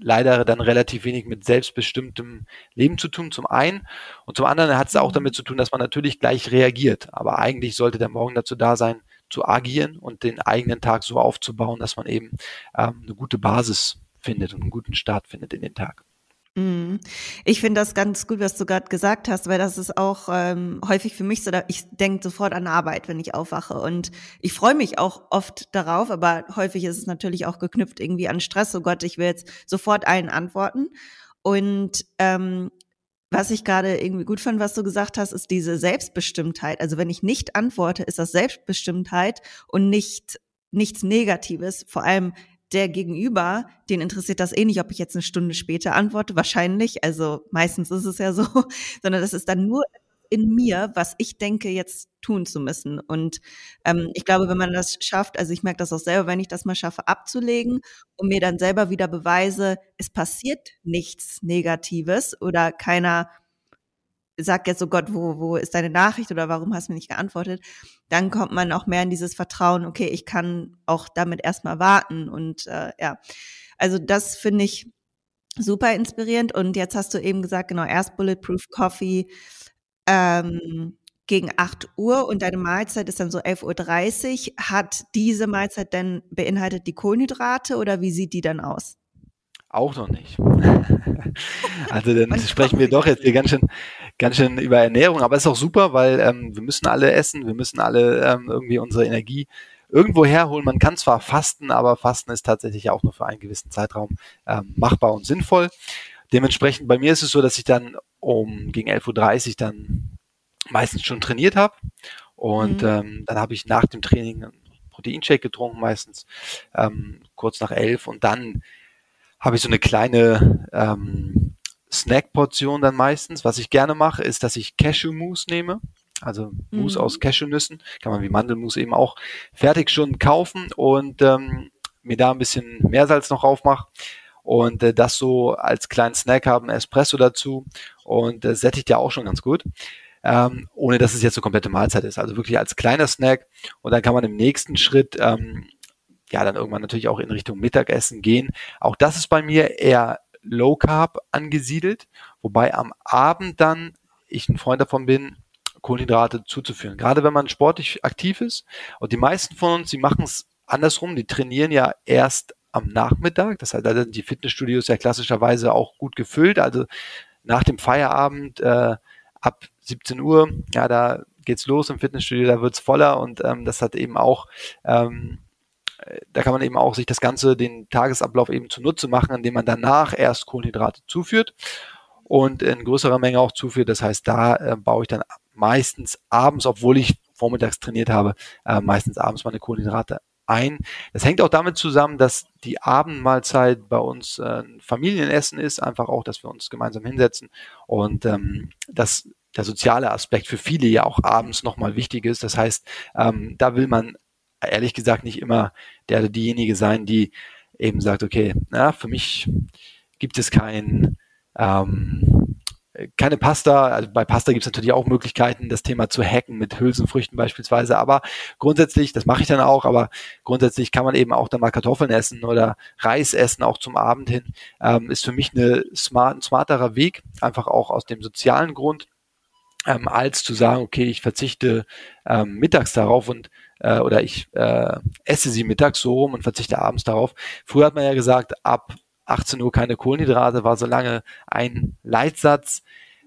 leider dann relativ wenig mit selbstbestimmtem Leben zu tun, zum einen. Und zum anderen hat es auch mhm. damit zu tun, dass man natürlich gleich reagiert. Aber eigentlich sollte der Morgen dazu da sein, zu agieren und den eigenen Tag so aufzubauen, dass man eben ähm, eine gute Basis findet und einen guten Start findet in den Tag. Mhm. Ich finde das ganz gut, was du gerade gesagt hast, weil das ist auch ähm, häufig für mich so, ich denke sofort an Arbeit, wenn ich aufwache. Und ich freue mich auch oft darauf, aber häufig ist es natürlich auch geknüpft irgendwie an Stress. Oh Gott, ich will jetzt sofort allen antworten. Und ähm, was ich gerade irgendwie gut fand, was du gesagt hast, ist diese Selbstbestimmtheit. Also wenn ich nicht antworte, ist das Selbstbestimmtheit und nicht nichts Negatives. Vor allem der Gegenüber, den interessiert das eh nicht, ob ich jetzt eine Stunde später antworte, wahrscheinlich. Also meistens ist es ja so, sondern das ist dann nur in mir, was ich denke, jetzt tun zu müssen. Und ähm, ich glaube, wenn man das schafft, also ich merke das auch selber, wenn ich das mal schaffe, abzulegen und mir dann selber wieder beweise, es passiert nichts Negatives oder keiner sag jetzt so Gott, wo, wo ist deine Nachricht oder warum hast du mir nicht geantwortet, dann kommt man auch mehr in dieses Vertrauen, okay, ich kann auch damit erstmal warten und äh, ja, also das finde ich super inspirierend und jetzt hast du eben gesagt, genau, erst Bulletproof Coffee ähm, gegen 8 Uhr und deine Mahlzeit ist dann so 11.30 Uhr. Hat diese Mahlzeit denn beinhaltet die Kohlenhydrate oder wie sieht die dann aus? Auch noch nicht. also dann sprechen wir doch jetzt hier ganz schön, ganz schön über Ernährung, aber ist auch super, weil ähm, wir müssen alle essen, wir müssen alle ähm, irgendwie unsere Energie irgendwo herholen. Man kann zwar fasten, aber Fasten ist tatsächlich auch nur für einen gewissen Zeitraum ähm, machbar und sinnvoll. Dementsprechend bei mir ist es so, dass ich dann um gegen 11.30 Uhr dann meistens schon trainiert habe und mhm. ähm, dann habe ich nach dem Training einen Proteinshake getrunken meistens ähm, kurz nach elf und dann habe ich so eine kleine ähm, Snack-Portion dann meistens. Was ich gerne mache, ist, dass ich Cashew-Mousse nehme. Also Mousse mhm. aus Cashewnüssen. Kann man wie Mandelmousse eben auch fertig schon kaufen und ähm, mir da ein bisschen Meersalz noch aufmache und äh, das so als kleinen Snack haben, Espresso dazu und äh, sättigt ja auch schon ganz gut. Ähm, ohne dass es jetzt so komplette Mahlzeit ist. Also wirklich als kleiner Snack und dann kann man im nächsten Schritt ähm, ja dann irgendwann natürlich auch in Richtung Mittagessen gehen. Auch das ist bei mir eher Low Carb angesiedelt, wobei am Abend dann ich ein Freund davon bin, Kohlenhydrate zuzuführen. Gerade wenn man sportlich aktiv ist. Und die meisten von uns, die machen es andersrum, die trainieren ja erst am Nachmittag. Das heißt, da sind die Fitnessstudios ja klassischerweise auch gut gefüllt. Also nach dem Feierabend äh, ab 17 Uhr, ja, da geht's los im Fitnessstudio, da wird's voller und ähm, das hat eben auch ähm, da kann man eben auch sich das Ganze, den Tagesablauf eben zunutze machen, indem man danach erst Kohlenhydrate zuführt und in größerer Menge auch zuführt. Das heißt, da äh, baue ich dann meistens abends, obwohl ich vormittags trainiert habe, äh, meistens abends meine Kohlenhydrate ein. Das hängt auch damit zusammen, dass die Abendmahlzeit bei uns äh, ein Familienessen ist, einfach auch, dass wir uns gemeinsam hinsetzen und ähm, dass der soziale Aspekt für viele ja auch abends nochmal wichtig ist. Das heißt, ähm, da will man ehrlich gesagt nicht immer der oder diejenige sein, die eben sagt, okay, na, für mich gibt es kein, ähm, keine Pasta. Also bei Pasta gibt es natürlich auch Möglichkeiten, das Thema zu hacken mit Hülsenfrüchten beispielsweise. Aber grundsätzlich, das mache ich dann auch, aber grundsätzlich kann man eben auch dann mal Kartoffeln essen oder Reis essen, auch zum Abend hin. Ähm, ist für mich eine smart, ein smarterer Weg, einfach auch aus dem sozialen Grund, ähm, als zu sagen, okay, ich verzichte ähm, mittags darauf und äh, oder ich äh, esse sie mittags so rum und verzichte abends darauf. Früher hat man ja gesagt, ab 18 Uhr keine Kohlenhydrate, war so lange ein Leitsatz.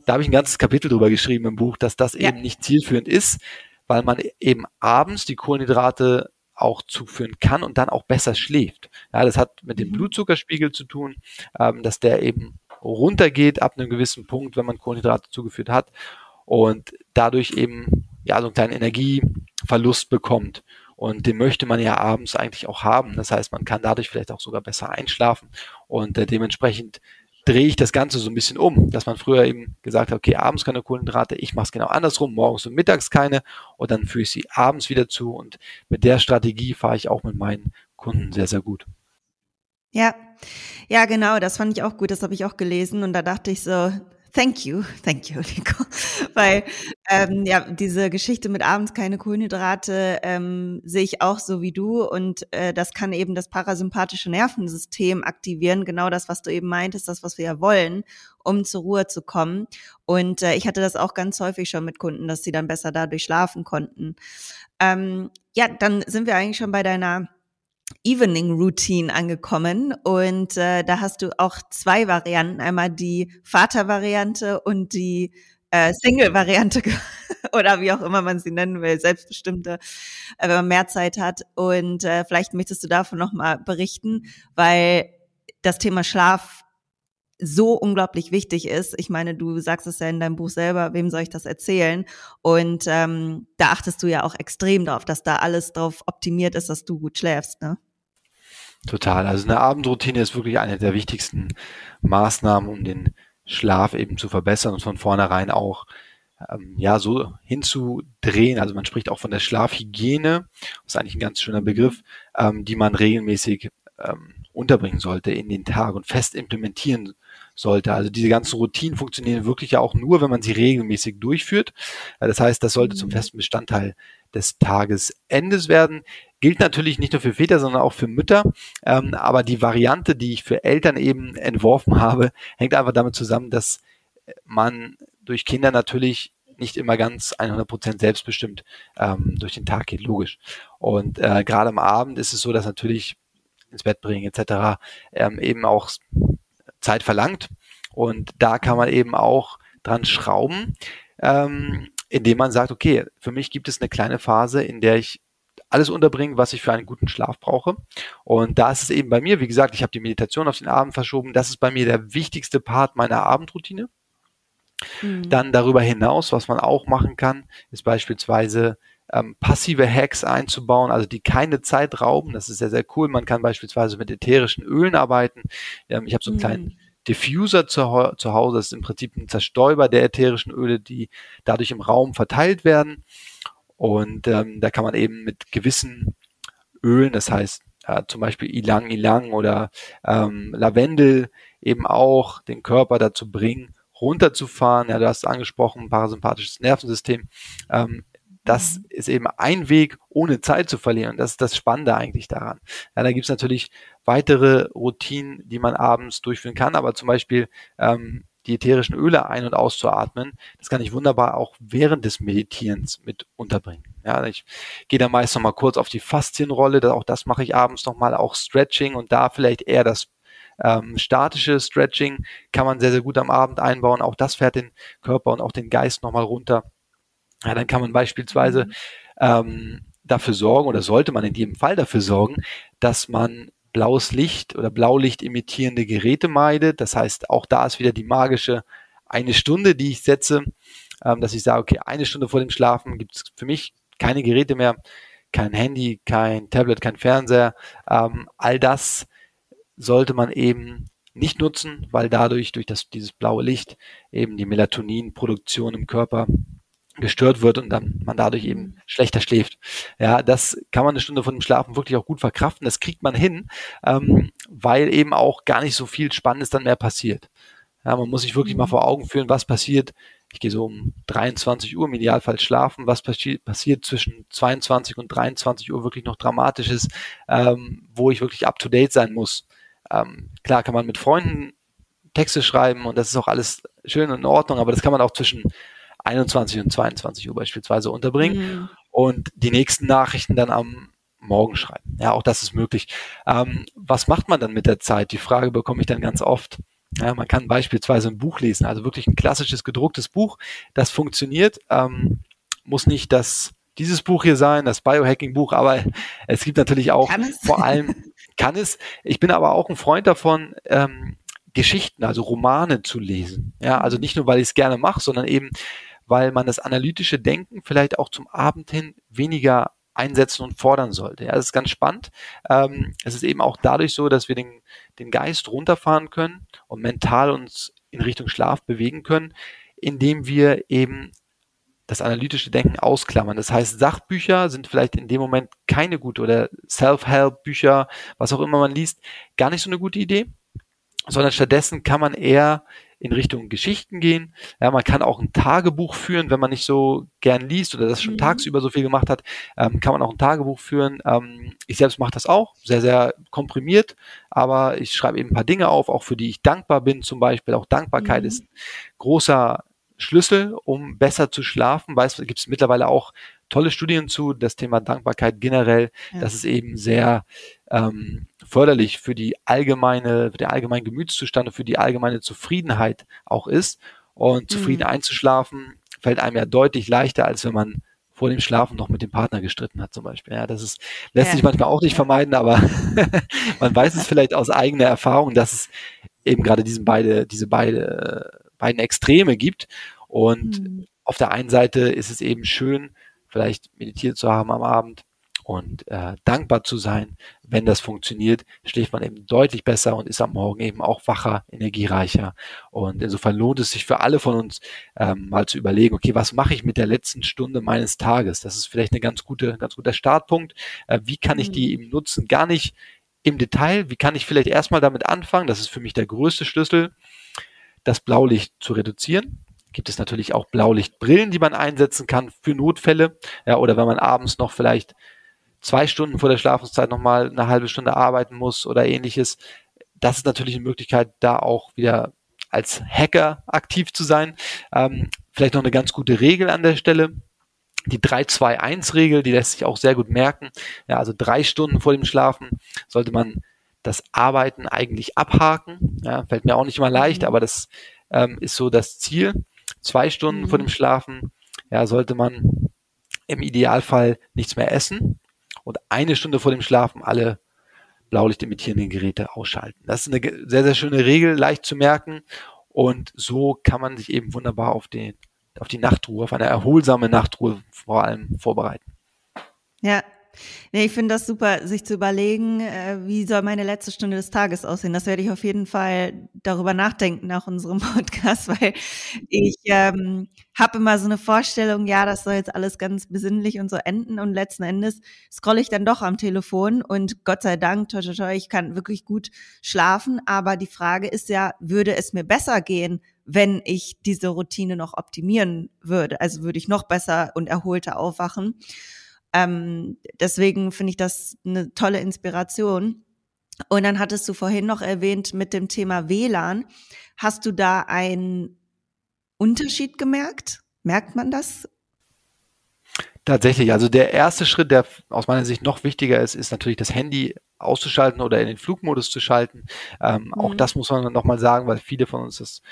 Da habe ich ein ganzes Kapitel drüber geschrieben im Buch, dass das ja. eben nicht zielführend ist, weil man eben abends die Kohlenhydrate auch zuführen kann und dann auch besser schläft. Ja, das hat mit dem mhm. Blutzuckerspiegel zu tun, ähm, dass der eben runtergeht ab einem gewissen Punkt, wenn man Kohlenhydrate zugeführt hat und dadurch eben ja so einen kleinen Energieverlust bekommt. Und den möchte man ja abends eigentlich auch haben. Das heißt, man kann dadurch vielleicht auch sogar besser einschlafen. Und äh, dementsprechend drehe ich das Ganze so ein bisschen um, dass man früher eben gesagt hat, okay, abends keine Kohlenhydrate, ich mache es genau andersrum, morgens und mittags keine. Und dann führe ich sie abends wieder zu. Und mit der Strategie fahre ich auch mit meinen Kunden sehr, sehr gut. Ja, ja, genau, das fand ich auch gut, das habe ich auch gelesen. Und da dachte ich so, Thank you, thank you, Nico. Weil ähm, ja, diese Geschichte mit abends keine Kohlenhydrate ähm, sehe ich auch so wie du und äh, das kann eben das parasympathische Nervensystem aktivieren, genau das, was du eben meintest, das, was wir ja wollen, um zur Ruhe zu kommen. Und äh, ich hatte das auch ganz häufig schon mit Kunden, dass sie dann besser dadurch schlafen konnten. Ähm, ja, dann sind wir eigentlich schon bei deiner Evening Routine angekommen und äh, da hast du auch zwei Varianten, einmal die Vater-Variante und die äh, Single-Variante oder wie auch immer man sie nennen will, selbstbestimmte, äh, wenn man mehr Zeit hat. Und äh, vielleicht möchtest du davon nochmal berichten, weil das Thema Schlaf so unglaublich wichtig ist. Ich meine, du sagst es ja in deinem Buch selber, wem soll ich das erzählen? Und ähm, da achtest du ja auch extrem darauf, dass da alles drauf optimiert ist, dass du gut schläfst, ne? Total. Also eine Abendroutine ist wirklich eine der wichtigsten Maßnahmen, um den Schlaf eben zu verbessern und von vornherein auch ähm, ja so hinzudrehen. Also man spricht auch von der Schlafhygiene, das ist eigentlich ein ganz schöner Begriff, ähm, die man regelmäßig ähm, unterbringen sollte in den Tag und fest implementieren sollte. Also diese ganzen Routinen funktionieren wirklich ja auch nur, wenn man sie regelmäßig durchführt. Das heißt, das sollte zum mhm. festen Bestandteil des Tagesendes werden. Gilt natürlich nicht nur für Väter, sondern auch für Mütter. Ähm, aber die Variante, die ich für Eltern eben entworfen habe, hängt einfach damit zusammen, dass man durch Kinder natürlich nicht immer ganz 100 Prozent selbstbestimmt ähm, durch den Tag geht, logisch. Und äh, gerade am Abend ist es so, dass natürlich ins Bett bringen etc. Ähm, eben auch Zeit verlangt. Und da kann man eben auch dran schrauben, ähm, indem man sagt, okay, für mich gibt es eine kleine Phase, in der ich alles unterbringe, was ich für einen guten Schlaf brauche. Und da ist es eben bei mir, wie gesagt, ich habe die Meditation auf den Abend verschoben. Das ist bei mir der wichtigste Part meiner Abendroutine. Mhm. Dann darüber hinaus, was man auch machen kann, ist beispielsweise ähm, passive Hacks einzubauen, also die keine Zeit rauben. Das ist sehr, sehr cool. Man kann beispielsweise mit ätherischen Ölen arbeiten. Ähm, ich habe so einen mhm. kleinen Diffuser zu, zu Hause. Das ist im Prinzip ein Zerstäuber der ätherischen Öle, die dadurch im Raum verteilt werden. Und ähm, da kann man eben mit gewissen Ölen, das heißt äh, zum Beispiel Ilang Ilang oder ähm, Lavendel, eben auch den Körper dazu bringen, runterzufahren. Ja, du hast angesprochen, parasympathisches Nervensystem. Ähm, das mhm. ist eben ein Weg, ohne Zeit zu verlieren. Und das ist das Spannende eigentlich daran. Ja, da gibt es natürlich weitere Routinen, die man abends durchführen kann, aber zum Beispiel ähm, die ätherischen Öle ein- und auszuatmen, das kann ich wunderbar auch während des Meditierens mit unterbringen. Ja, ich gehe da meist noch mal kurz auf die Faszienrolle, auch das mache ich abends noch mal, auch Stretching und da vielleicht eher das ähm, statische Stretching kann man sehr, sehr gut am Abend einbauen. Auch das fährt den Körper und auch den Geist noch mal runter. Ja, dann kann man beispielsweise mhm. ähm, dafür sorgen oder sollte man in jedem Fall dafür sorgen, dass man blaues Licht oder Blaulicht imitierende Geräte meidet. Das heißt, auch da ist wieder die magische eine Stunde, die ich setze, ähm, dass ich sage, okay, eine Stunde vor dem Schlafen gibt es für mich keine Geräte mehr, kein Handy, kein Tablet, kein Fernseher. Ähm, all das sollte man eben nicht nutzen, weil dadurch, durch das, dieses blaue Licht, eben die Melatoninproduktion im Körper gestört wird und dann man dadurch eben schlechter schläft. Ja, das kann man eine Stunde von dem Schlafen wirklich auch gut verkraften. Das kriegt man hin, ähm, weil eben auch gar nicht so viel Spannendes dann mehr passiert. Ja, man muss sich wirklich mal vor Augen führen, was passiert. Ich gehe so um 23 Uhr im Idealfall schlafen. Was passi passiert zwischen 22 und 23 Uhr wirklich noch dramatisch ist, ähm, wo ich wirklich up to date sein muss. Ähm, klar kann man mit Freunden Texte schreiben und das ist auch alles schön und in Ordnung, aber das kann man auch zwischen 21 und 22 Uhr beispielsweise unterbringen mhm. und die nächsten Nachrichten dann am Morgen schreiben. Ja, auch das ist möglich. Ähm, was macht man dann mit der Zeit? Die Frage bekomme ich dann ganz oft. Ja, man kann beispielsweise ein Buch lesen, also wirklich ein klassisches gedrucktes Buch, das funktioniert, ähm, muss nicht das dieses Buch hier sein, das Biohacking-Buch, aber es gibt natürlich auch vor allem, kann es, ich bin aber auch ein Freund davon, ähm, Geschichten, also Romane zu lesen. Ja, also nicht nur, weil ich es gerne mache, sondern eben, weil man das analytische Denken vielleicht auch zum Abend hin weniger einsetzen und fordern sollte. Ja, das ist ganz spannend. Ähm, es ist eben auch dadurch so, dass wir den, den Geist runterfahren können und mental uns in Richtung Schlaf bewegen können, indem wir eben das analytische Denken ausklammern. Das heißt, Sachbücher sind vielleicht in dem Moment keine gute oder Self-Help-Bücher, was auch immer man liest, gar nicht so eine gute Idee, sondern stattdessen kann man eher in Richtung Geschichten gehen. Ja, man kann auch ein Tagebuch führen, wenn man nicht so gern liest oder das schon mhm. tagsüber so viel gemacht hat, ähm, kann man auch ein Tagebuch führen. Ähm, ich selbst mache das auch, sehr, sehr komprimiert, aber ich schreibe eben ein paar Dinge auf, auch für die ich dankbar bin zum Beispiel. Auch Dankbarkeit mhm. ist ein großer Schlüssel, um besser zu schlafen. Weiß, gibt es mittlerweile auch tolle Studien zu, das Thema Dankbarkeit generell, ja. das ist eben sehr ähm, förderlich für die allgemeine, für den allgemeinen Gemütszustand und für die allgemeine Zufriedenheit auch ist. Und zufrieden mhm. einzuschlafen fällt einem ja deutlich leichter, als wenn man vor dem Schlafen noch mit dem Partner gestritten hat zum Beispiel. Ja, das ist, lässt ja. sich manchmal auch nicht vermeiden, aber man weiß es vielleicht aus eigener Erfahrung, dass es eben gerade diesen beide, diese beide, beiden Extreme gibt. Und mhm. auf der einen Seite ist es eben schön, vielleicht meditiert zu haben am Abend und äh, dankbar zu sein. Wenn das funktioniert, schläft man eben deutlich besser und ist am Morgen eben auch wacher, energiereicher. Und insofern lohnt es sich für alle von uns ähm, mal zu überlegen, okay, was mache ich mit der letzten Stunde meines Tages? Das ist vielleicht eine ganz gute, ganz guter Startpunkt. Äh, wie kann ich die mhm. eben nutzen? Gar nicht im Detail. Wie kann ich vielleicht erstmal damit anfangen? Das ist für mich der größte Schlüssel, das Blaulicht zu reduzieren gibt es natürlich auch Blaulichtbrillen, die man einsetzen kann für Notfälle. Ja, oder wenn man abends noch vielleicht zwei Stunden vor der Schlafenszeit nochmal eine halbe Stunde arbeiten muss oder ähnliches. Das ist natürlich eine Möglichkeit, da auch wieder als Hacker aktiv zu sein. Ähm, vielleicht noch eine ganz gute Regel an der Stelle. Die 3-2-1-Regel, die lässt sich auch sehr gut merken. Ja, also drei Stunden vor dem Schlafen sollte man das Arbeiten eigentlich abhaken. Ja, fällt mir auch nicht immer leicht, mhm. aber das ähm, ist so das Ziel zwei Stunden mhm. vor dem Schlafen, ja, sollte man im Idealfall nichts mehr essen und eine Stunde vor dem Schlafen alle Blaulicht emittierenden Geräte ausschalten. Das ist eine sehr, sehr schöne Regel, leicht zu merken und so kann man sich eben wunderbar auf, den, auf die Nachtruhe, auf eine erholsame Nachtruhe vor allem vorbereiten. Ja, Nee, ich finde das super, sich zu überlegen, äh, wie soll meine letzte Stunde des Tages aussehen. Das werde ich auf jeden Fall darüber nachdenken nach unserem Podcast, weil ich ähm, habe immer so eine Vorstellung, ja, das soll jetzt alles ganz besinnlich und so enden und letzten Endes scrolle ich dann doch am Telefon und Gott sei Dank, toi, toi, toi, ich kann wirklich gut schlafen, aber die Frage ist ja, würde es mir besser gehen, wenn ich diese Routine noch optimieren würde? Also würde ich noch besser und erholter aufwachen? Ähm, deswegen finde ich das eine tolle Inspiration. Und dann hattest du vorhin noch erwähnt mit dem Thema WLAN. Hast du da einen Unterschied gemerkt? Merkt man das? Tatsächlich, also der erste Schritt, der aus meiner Sicht noch wichtiger ist, ist natürlich das Handy auszuschalten oder in den Flugmodus zu schalten. Ähm, mhm. Auch das muss man nochmal sagen, weil viele von uns das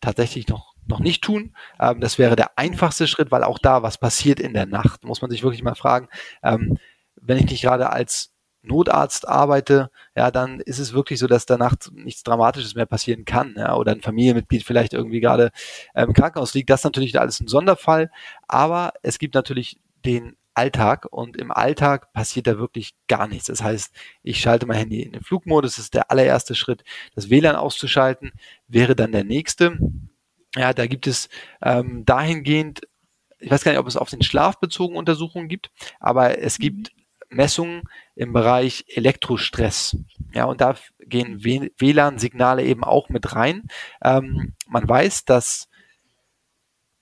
tatsächlich noch noch nicht tun. Ähm, das wäre der einfachste Schritt, weil auch da was passiert in der Nacht. Muss man sich wirklich mal fragen. Ähm, wenn ich nicht gerade als Notarzt arbeite, ja, dann ist es wirklich so, dass danach nichts Dramatisches mehr passieren kann, ja, oder ein Familienmitglied vielleicht irgendwie gerade ähm, im Krankenhaus liegt. Das ist natürlich alles ein Sonderfall, aber es gibt natürlich den Alltag und im Alltag passiert da wirklich gar nichts. Das heißt, ich schalte mein Handy in den Flugmodus, das ist der allererste Schritt. Das WLAN auszuschalten wäre dann der nächste. Ja, da gibt es ähm, dahingehend, ich weiß gar nicht, ob es auf den Schlaf bezogen Untersuchungen gibt, aber es mhm. gibt Messungen im Bereich Elektrostress. Ja, und da gehen WLAN-Signale eben auch mit rein. Ähm, man weiß, dass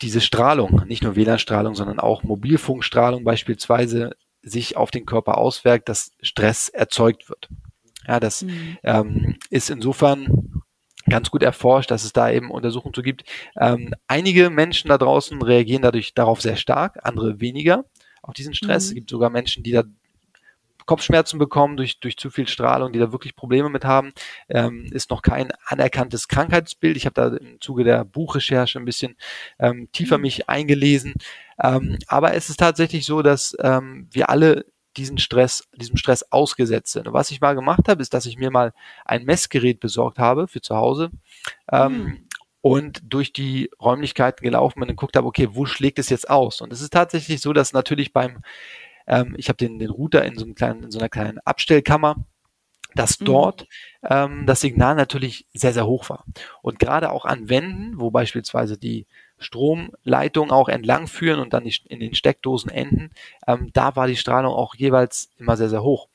diese Strahlung, nicht nur WLAN-Strahlung, sondern auch Mobilfunkstrahlung beispielsweise sich auf den Körper auswirkt, dass Stress erzeugt wird. Ja, das mhm. ähm, ist insofern ganz gut erforscht, dass es da eben Untersuchungen zu gibt. Ähm, einige Menschen da draußen reagieren dadurch darauf sehr stark, andere weniger auf diesen Stress. Mhm. Es gibt sogar Menschen, die da Kopfschmerzen bekommen durch, durch zu viel Strahlung, die da wirklich Probleme mit haben. Ähm, ist noch kein anerkanntes Krankheitsbild. Ich habe da im Zuge der Buchrecherche ein bisschen ähm, tiefer mhm. mich eingelesen. Ähm, aber es ist tatsächlich so, dass ähm, wir alle diesen Stress, diesem Stress ausgesetzt sind. Und was ich mal gemacht habe, ist, dass ich mir mal ein Messgerät besorgt habe für zu Hause. Ähm, mhm und durch die Räumlichkeiten gelaufen bin und geguckt habe, okay, wo schlägt es jetzt aus? Und es ist tatsächlich so, dass natürlich beim, ähm, ich habe den, den Router in so, einem kleinen, in so einer kleinen Abstellkammer, dass mhm. dort ähm, das Signal natürlich sehr, sehr hoch war. Und gerade auch an Wänden, wo beispielsweise die Stromleitungen auch entlang führen und dann in den Steckdosen enden, ähm, da war die Strahlung auch jeweils immer sehr, sehr hoch.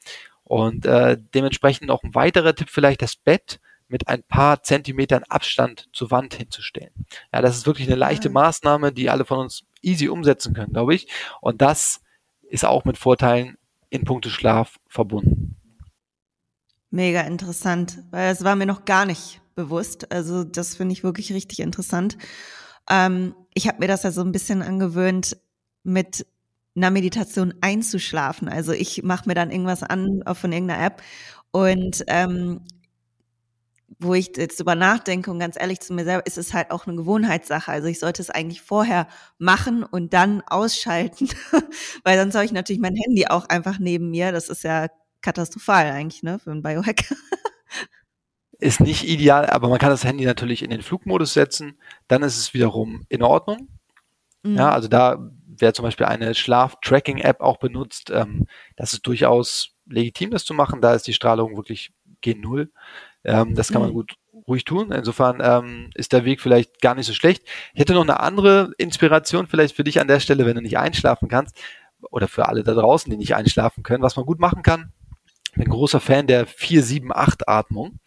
Und äh, dementsprechend noch ein weiterer Tipp vielleicht, das Bett mit ein paar Zentimetern Abstand zur Wand hinzustellen. Ja, das ist wirklich eine leichte Maßnahme, die alle von uns easy umsetzen können, glaube ich. Und das ist auch mit Vorteilen in puncto Schlaf verbunden. Mega interessant, weil es war mir noch gar nicht bewusst. Also das finde ich wirklich richtig interessant. Ähm, ich habe mir das ja so ein bisschen angewöhnt, mit einer Meditation einzuschlafen. Also ich mache mir dann irgendwas an von irgendeiner App und ähm, wo ich jetzt drüber nachdenke und ganz ehrlich zu mir selber, ist es halt auch eine Gewohnheitssache. Also ich sollte es eigentlich vorher machen und dann ausschalten, weil sonst habe ich natürlich mein Handy auch einfach neben mir. Das ist ja katastrophal eigentlich, ne, für einen Biohacker. Ist nicht ideal, aber man kann das Handy natürlich in den Flugmodus setzen. Dann ist es wiederum in Ordnung. Mhm. Ja, also da wer zum Beispiel eine Schlaf-Tracking-App auch benutzt, ähm, das ist durchaus legitim, das zu machen. Da ist die Strahlung wirklich G0. Ähm, das kann man mhm. gut ruhig tun. Insofern ähm, ist der Weg vielleicht gar nicht so schlecht. Ich hätte noch eine andere Inspiration vielleicht für dich an der Stelle, wenn du nicht einschlafen kannst oder für alle da draußen, die nicht einschlafen können, was man gut machen kann. Ich bin großer Fan der 4-7-8-Atmung.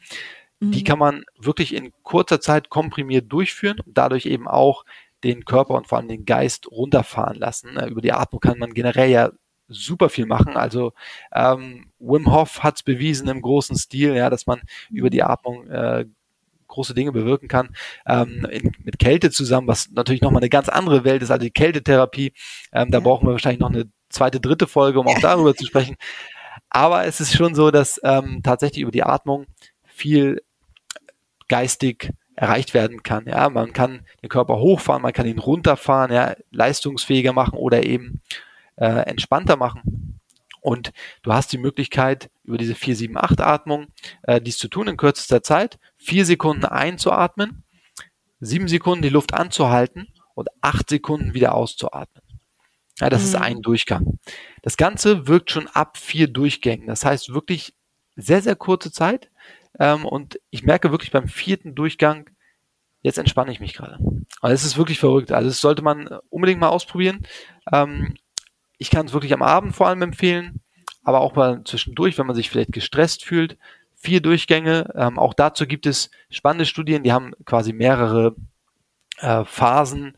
Die mhm. kann man wirklich in kurzer Zeit komprimiert durchführen und dadurch eben auch den Körper und vor allem den Geist runterfahren lassen. Über die Atmung kann man generell ja super viel machen. Also ähm, Wim Hof hat es bewiesen im großen Stil, ja, dass man über die Atmung äh, große Dinge bewirken kann. Ähm, in, mit Kälte zusammen, was natürlich nochmal eine ganz andere Welt ist, also die Kältetherapie. Ähm, da ja. brauchen wir wahrscheinlich noch eine zweite, dritte Folge, um auch darüber zu sprechen. Aber es ist schon so, dass ähm, tatsächlich über die Atmung viel geistig erreicht werden kann. Ja, man kann den Körper hochfahren, man kann ihn runterfahren, ja, leistungsfähiger machen oder eben äh, entspannter machen. Und du hast die Möglichkeit, über diese 4-7-8-Atmung äh, dies zu tun in kürzester Zeit. Vier Sekunden einzuatmen, sieben Sekunden die Luft anzuhalten und acht Sekunden wieder auszuatmen. Ja, das mhm. ist ein Durchgang. Das Ganze wirkt schon ab vier Durchgängen. Das heißt wirklich sehr, sehr kurze Zeit. Ähm, und ich merke wirklich beim vierten Durchgang, jetzt entspanne ich mich gerade. Also es ist wirklich verrückt. Also das sollte man unbedingt mal ausprobieren. Ähm, ich kann es wirklich am Abend vor allem empfehlen, aber auch mal zwischendurch, wenn man sich vielleicht gestresst fühlt. Vier Durchgänge. Ähm, auch dazu gibt es spannende Studien, die haben quasi mehrere äh, Phasen.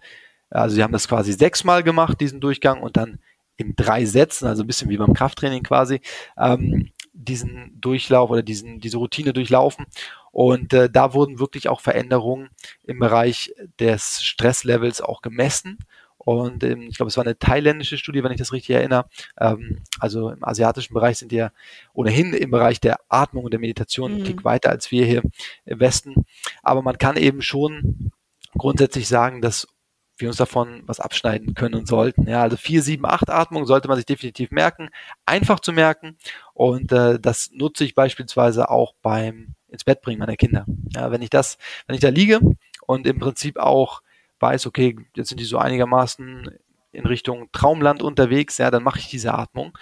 Also sie haben das quasi sechsmal gemacht, diesen Durchgang, und dann in drei Sätzen, also ein bisschen wie beim Krafttraining quasi, ähm, diesen Durchlauf oder diesen, diese Routine durchlaufen. Und äh, da wurden wirklich auch Veränderungen im Bereich des Stresslevels auch gemessen. Und ähm, ich glaube, es war eine thailändische Studie, wenn ich das richtig erinnere. Ähm, also im asiatischen Bereich sind ja ohnehin im Bereich der Atmung und der Meditation mhm. einen Tick weiter als wir hier im Westen. Aber man kann eben schon grundsätzlich sagen, dass wir uns davon was abschneiden können und sollten. Ja, also 4, 7, 8 Atmung sollte man sich definitiv merken, einfach zu merken. Und äh, das nutze ich beispielsweise auch beim ins Bett bringen meiner Kinder. Ja, wenn ich das, wenn ich da liege und im Prinzip auch weiß, okay, jetzt sind die so einigermaßen in Richtung Traumland unterwegs, ja, dann mache ich diese Atmung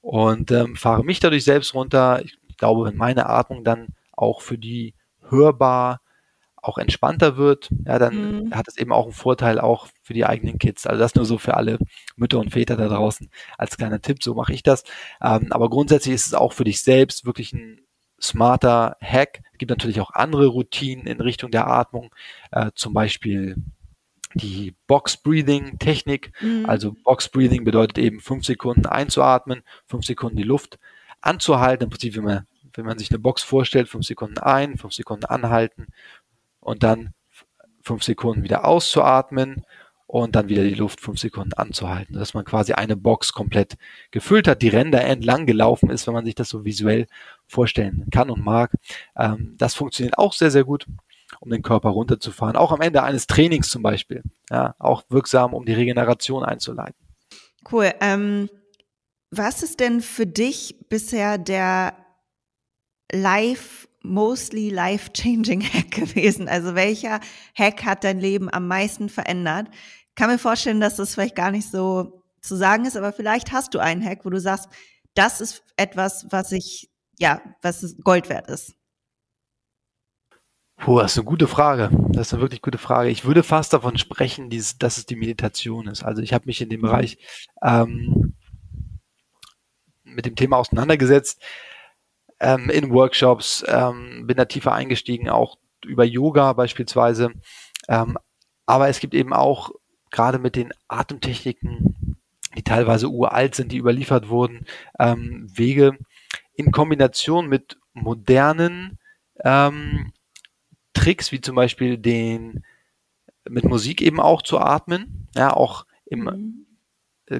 und ähm, fahre mich dadurch selbst runter. Ich glaube, wenn meine Atmung dann auch für die hörbar auch entspannter wird, ja, dann mhm. hat es eben auch einen Vorteil auch für die eigenen Kids. Also das nur so für alle Mütter und Väter da draußen als kleiner Tipp, so mache ich das. Ähm, aber grundsätzlich ist es auch für dich selbst wirklich ein smarter Hack. Es gibt natürlich auch andere Routinen in Richtung der Atmung, äh, zum Beispiel die Box Breathing Technik. Mhm. Also Box Breathing bedeutet eben fünf Sekunden einzuatmen, fünf Sekunden die Luft anzuhalten. Im Prinzip, wenn man, wenn man sich eine Box vorstellt, fünf Sekunden ein, fünf Sekunden anhalten und dann fünf Sekunden wieder auszuatmen und dann wieder die Luft fünf Sekunden anzuhalten, dass man quasi eine Box komplett gefüllt hat, die Ränder entlang gelaufen ist, wenn man sich das so visuell vorstellen kann und mag. Ähm, das funktioniert auch sehr, sehr gut, um den Körper runterzufahren. Auch am Ende eines Trainings zum Beispiel. Ja, auch wirksam, um die Regeneration einzuleiten. Cool. Ähm, was ist denn für dich bisher der live, mostly life-changing Hack gewesen? Also welcher Hack hat dein Leben am meisten verändert? kann mir vorstellen, dass das vielleicht gar nicht so zu sagen ist, aber vielleicht hast du einen Hack, wo du sagst, das ist etwas, was ich, ja, was Gold wert ist. Puh, das ist eine gute Frage. Das ist eine wirklich gute Frage. Ich würde fast davon sprechen, dass es die Meditation ist. Also ich habe mich in dem Bereich ähm, mit dem Thema auseinandergesetzt, ähm, in Workshops, ähm, bin da tiefer eingestiegen, auch über Yoga beispielsweise. Ähm, aber es gibt eben auch gerade mit den Atemtechniken, die teilweise uralt sind, die überliefert wurden, ähm, Wege in Kombination mit modernen ähm, Tricks, wie zum Beispiel den mit Musik eben auch zu atmen, ja, auch im mhm.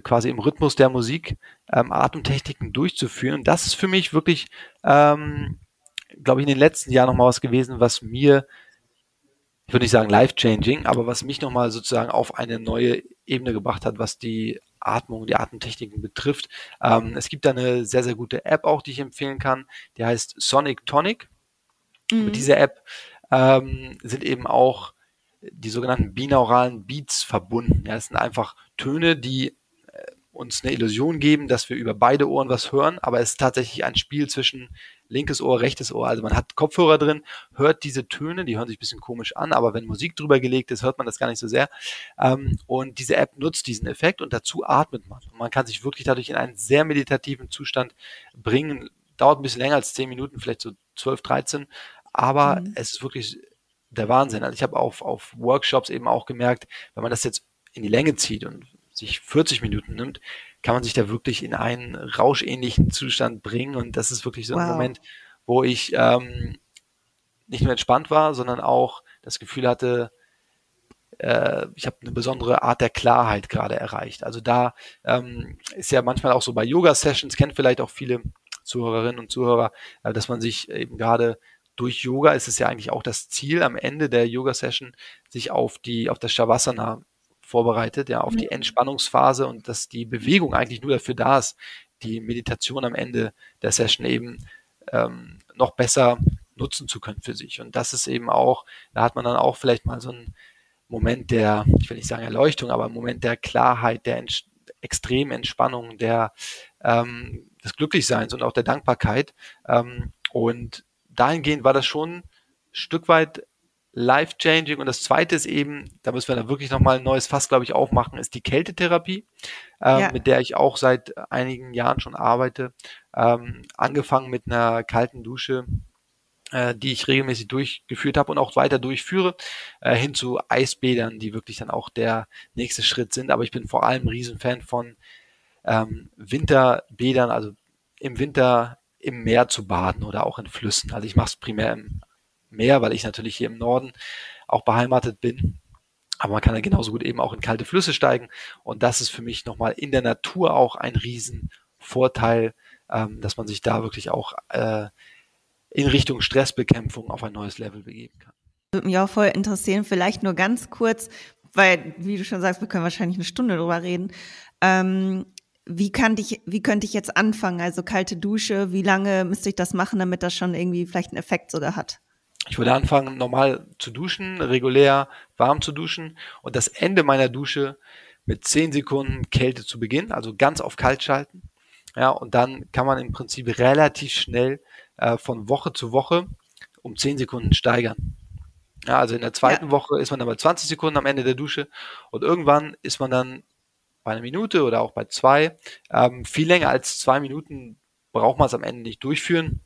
Quasi im Rhythmus der Musik ähm, Atemtechniken durchzuführen. Und das ist für mich wirklich, ähm, glaube ich, in den letzten Jahren nochmal was gewesen, was mir ich würde nicht sagen life-changing, aber was mich nochmal sozusagen auf eine neue Ebene gebracht hat, was die Atmung, die Atemtechniken betrifft. Ähm, es gibt da eine sehr, sehr gute App auch, die ich empfehlen kann. Die heißt Sonic Tonic. Mhm. Mit dieser App ähm, sind eben auch die sogenannten binauralen Beats verbunden. Ja, es sind einfach Töne, die äh, uns eine Illusion geben, dass wir über beide Ohren was hören, aber es ist tatsächlich ein Spiel zwischen linkes Ohr, rechtes Ohr. Also man hat Kopfhörer drin, hört diese Töne, die hören sich ein bisschen komisch an, aber wenn Musik drüber gelegt ist, hört man das gar nicht so sehr. Ähm, und diese App nutzt diesen Effekt und dazu atmet man. Und man kann sich wirklich dadurch in einen sehr meditativen Zustand bringen. Dauert ein bisschen länger als 10 Minuten, vielleicht so 12, 13, aber mhm. es ist wirklich der Wahnsinn. Also ich habe auf, auf Workshops eben auch gemerkt, wenn man das jetzt in die Länge zieht und sich 40 Minuten nimmt, kann man sich da wirklich in einen rauschähnlichen Zustand bringen. Und das ist wirklich so wow. ein Moment, wo ich ähm, nicht nur entspannt war, sondern auch das Gefühl hatte, äh, ich habe eine besondere Art der Klarheit gerade erreicht. Also da ähm, ist ja manchmal auch so bei Yoga-Sessions, kennt vielleicht auch viele Zuhörerinnen und Zuhörer, äh, dass man sich eben gerade durch Yoga ist es ja eigentlich auch das Ziel am Ende der Yoga-Session, sich auf die, auf das Shavasana vorbereitet, ja, auf die Entspannungsphase und dass die Bewegung eigentlich nur dafür da ist, die Meditation am Ende der Session eben ähm, noch besser nutzen zu können für sich. Und das ist eben auch, da hat man dann auch vielleicht mal so einen Moment der, ich will nicht sagen Erleuchtung, aber einen Moment der Klarheit, der Ent extremen Entspannung, der ähm, des Glücklichseins und auch der Dankbarkeit. Ähm, und dahingehend war das schon ein Stück weit life-changing. Und das zweite ist eben, da müssen wir dann wirklich nochmal ein neues Fass, glaube ich, aufmachen, ist die Kältetherapie, ähm, ja. mit der ich auch seit einigen Jahren schon arbeite. Ähm, angefangen mit einer kalten Dusche, äh, die ich regelmäßig durchgeführt habe und auch weiter durchführe, äh, hin zu Eisbädern, die wirklich dann auch der nächste Schritt sind. Aber ich bin vor allem Riesenfan von ähm, Winterbädern, also im Winter im Meer zu baden oder auch in Flüssen. Also ich mache es primär im mehr, weil ich natürlich hier im Norden auch beheimatet bin. Aber man kann ja genauso gut eben auch in kalte Flüsse steigen. Und das ist für mich nochmal in der Natur auch ein Riesenvorteil, ähm, dass man sich da wirklich auch äh, in Richtung Stressbekämpfung auf ein neues Level begeben kann. Würde mich auch voll interessieren, vielleicht nur ganz kurz, weil, wie du schon sagst, wir können wahrscheinlich eine Stunde drüber reden. Ähm, wie kann ich, wie könnte ich jetzt anfangen? Also kalte Dusche, wie lange müsste ich das machen, damit das schon irgendwie vielleicht einen Effekt sogar hat? Ich würde anfangen, normal zu duschen, regulär warm zu duschen und das Ende meiner Dusche mit 10 Sekunden Kälte zu beginnen, also ganz auf kalt schalten. Ja, und dann kann man im Prinzip relativ schnell äh, von Woche zu Woche um 10 Sekunden steigern. Ja, also in der zweiten ja. Woche ist man dann bei 20 Sekunden am Ende der Dusche und irgendwann ist man dann bei einer Minute oder auch bei zwei. Ähm, viel länger als zwei Minuten braucht man es am Ende nicht durchführen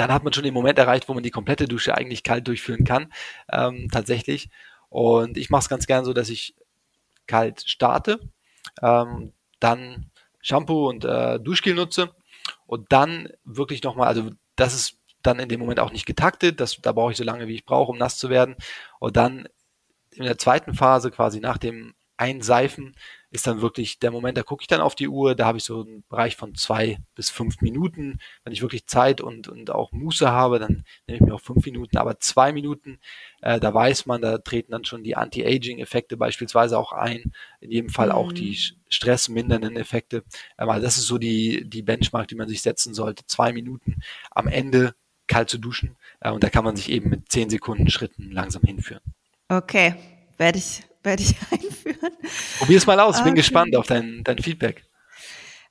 dann hat man schon den Moment erreicht, wo man die komplette Dusche eigentlich kalt durchführen kann, ähm, tatsächlich. Und ich mache es ganz gern so, dass ich kalt starte, ähm, dann Shampoo und äh, Duschgel nutze und dann wirklich nochmal, also das ist dann in dem Moment auch nicht getaktet, das, da brauche ich so lange, wie ich brauche, um nass zu werden. Und dann in der zweiten Phase, quasi nach dem einseifen, ist dann wirklich der Moment, da gucke ich dann auf die Uhr, da habe ich so einen Bereich von zwei bis fünf Minuten. Wenn ich wirklich Zeit und, und auch Muße habe, dann nehme ich mir auch fünf Minuten, aber zwei Minuten, äh, da weiß man, da treten dann schon die Anti-Aging-Effekte beispielsweise auch ein, in jedem Fall mhm. auch die mhm. stressmindernden Effekte. Aber also das ist so die, die Benchmark, die man sich setzen sollte. Zwei Minuten am Ende kalt zu duschen äh, und da kann man sich eben mit zehn Sekunden Schritten langsam hinführen. Okay, werde ich werde ich einführen. Probier es mal aus, bin okay. gespannt auf dein, dein Feedback.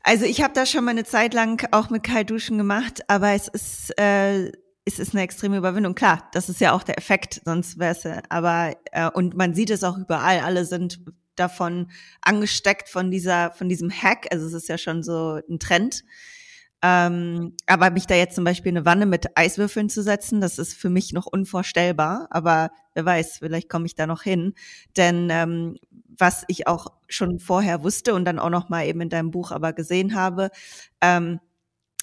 Also ich habe das schon mal eine Zeit lang auch mit Kaltduschen gemacht, aber es ist, äh, es ist eine extreme Überwindung. Klar, das ist ja auch der Effekt, sonst wäre es ja, aber, äh, und man sieht es auch überall, alle sind davon angesteckt von dieser, von diesem Hack, also es ist ja schon so ein Trend. Ähm, aber mich da jetzt zum Beispiel eine Wanne mit Eiswürfeln zu setzen, das ist für mich noch unvorstellbar. Aber wer weiß, vielleicht komme ich da noch hin. Denn ähm, was ich auch schon vorher wusste und dann auch noch mal eben in deinem Buch aber gesehen habe, ähm,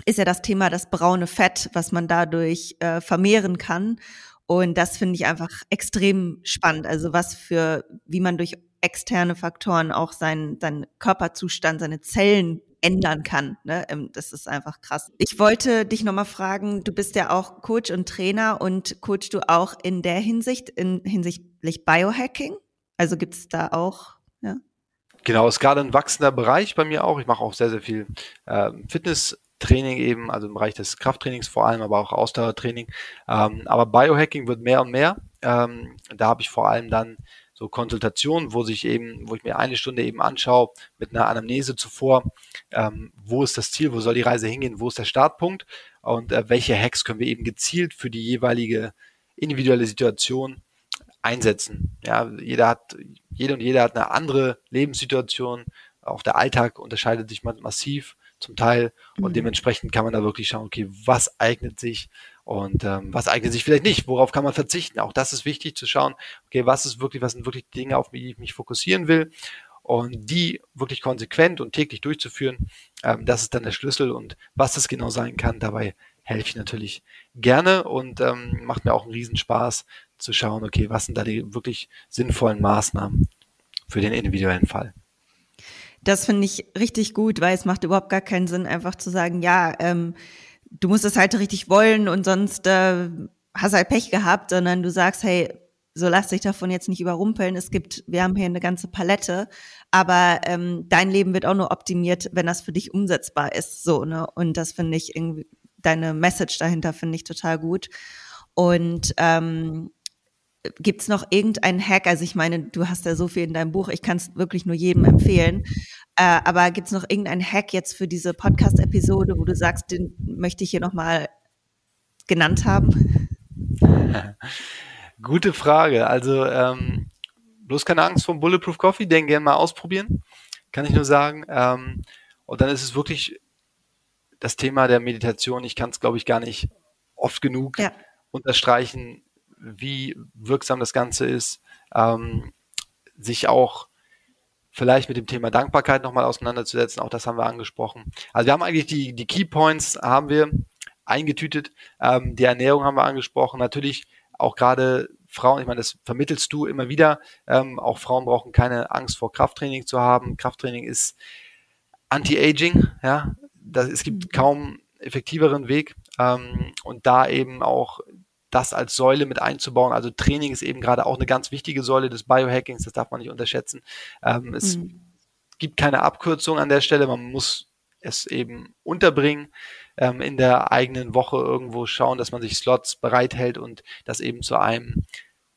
ist ja das Thema das braune Fett, was man dadurch äh, vermehren kann. Und das finde ich einfach extrem spannend. Also was für, wie man durch externe Faktoren auch seinen, seinen Körperzustand, seine Zellen ändern kann. Ne? Ähm, das ist einfach krass. Ich wollte dich nochmal fragen, du bist ja auch Coach und Trainer und coachst du auch in der Hinsicht, in hinsichtlich Biohacking? Also gibt es da auch, ja? Genau, ist gerade ein wachsender Bereich bei mir auch. Ich mache auch sehr, sehr viel äh, Fitness-Training eben, also im Bereich des Krafttrainings vor allem, aber auch Ausdauertraining. Ähm, aber Biohacking wird mehr und mehr. Ähm, da habe ich vor allem dann so Konsultationen, wo sich eben, wo ich mir eine Stunde eben anschaue mit einer Anamnese zuvor, ähm, wo ist das Ziel, wo soll die Reise hingehen, wo ist der Startpunkt und äh, welche Hacks können wir eben gezielt für die jeweilige individuelle Situation einsetzen. Ja, jeder hat, jede und jeder hat eine andere Lebenssituation. Auch der Alltag unterscheidet sich massiv zum Teil und mhm. dementsprechend kann man da wirklich schauen, okay, was eignet sich und ähm, was eignet sich vielleicht nicht, worauf kann man verzichten. Auch das ist wichtig zu schauen, okay, was ist wirklich, was sind wirklich die Dinge, auf die ich mich fokussieren will und die wirklich konsequent und täglich durchzuführen, ähm, das ist dann der Schlüssel und was das genau sein kann, dabei helfe ich natürlich gerne und ähm, macht mir auch einen Riesenspaß zu schauen, okay, was sind da die wirklich sinnvollen Maßnahmen für den individuellen Fall. Das finde ich richtig gut, weil es macht überhaupt gar keinen Sinn, einfach zu sagen, ja, ähm, du musst es halt richtig wollen und sonst äh, hast halt Pech gehabt, sondern du sagst, hey, so lass dich davon jetzt nicht überrumpeln. Es gibt, wir haben hier eine ganze Palette, aber ähm, dein Leben wird auch nur optimiert, wenn das für dich umsetzbar ist. So, ne? Und das finde ich irgendwie, deine Message dahinter finde ich total gut. Und ähm, Gibt es noch irgendeinen Hack? Also ich meine, du hast ja so viel in deinem Buch, ich kann es wirklich nur jedem empfehlen. Äh, aber gibt es noch irgendeinen Hack jetzt für diese Podcast-Episode, wo du sagst, den möchte ich hier nochmal genannt haben? Gute Frage. Also ähm, bloß keine Angst vor Bulletproof Coffee, den gerne mal ausprobieren, kann ich nur sagen. Ähm, und dann ist es wirklich das Thema der Meditation. Ich kann es, glaube ich, gar nicht oft genug ja. unterstreichen wie wirksam das Ganze ist, ähm, sich auch vielleicht mit dem Thema Dankbarkeit nochmal auseinanderzusetzen. Auch das haben wir angesprochen. Also wir haben eigentlich die, die Key Points haben wir eingetütet. Ähm, die Ernährung haben wir angesprochen. Natürlich auch gerade Frauen, ich meine, das vermittelst du immer wieder. Ähm, auch Frauen brauchen keine Angst vor Krafttraining zu haben. Krafttraining ist Anti-Aging, ja. Das, es gibt kaum effektiveren Weg. Ähm, und da eben auch das als Säule mit einzubauen. Also Training ist eben gerade auch eine ganz wichtige Säule des Biohackings, das darf man nicht unterschätzen. Ähm, es mhm. gibt keine Abkürzung an der Stelle, man muss es eben unterbringen, ähm, in der eigenen Woche irgendwo schauen, dass man sich Slots bereithält und das eben zu einem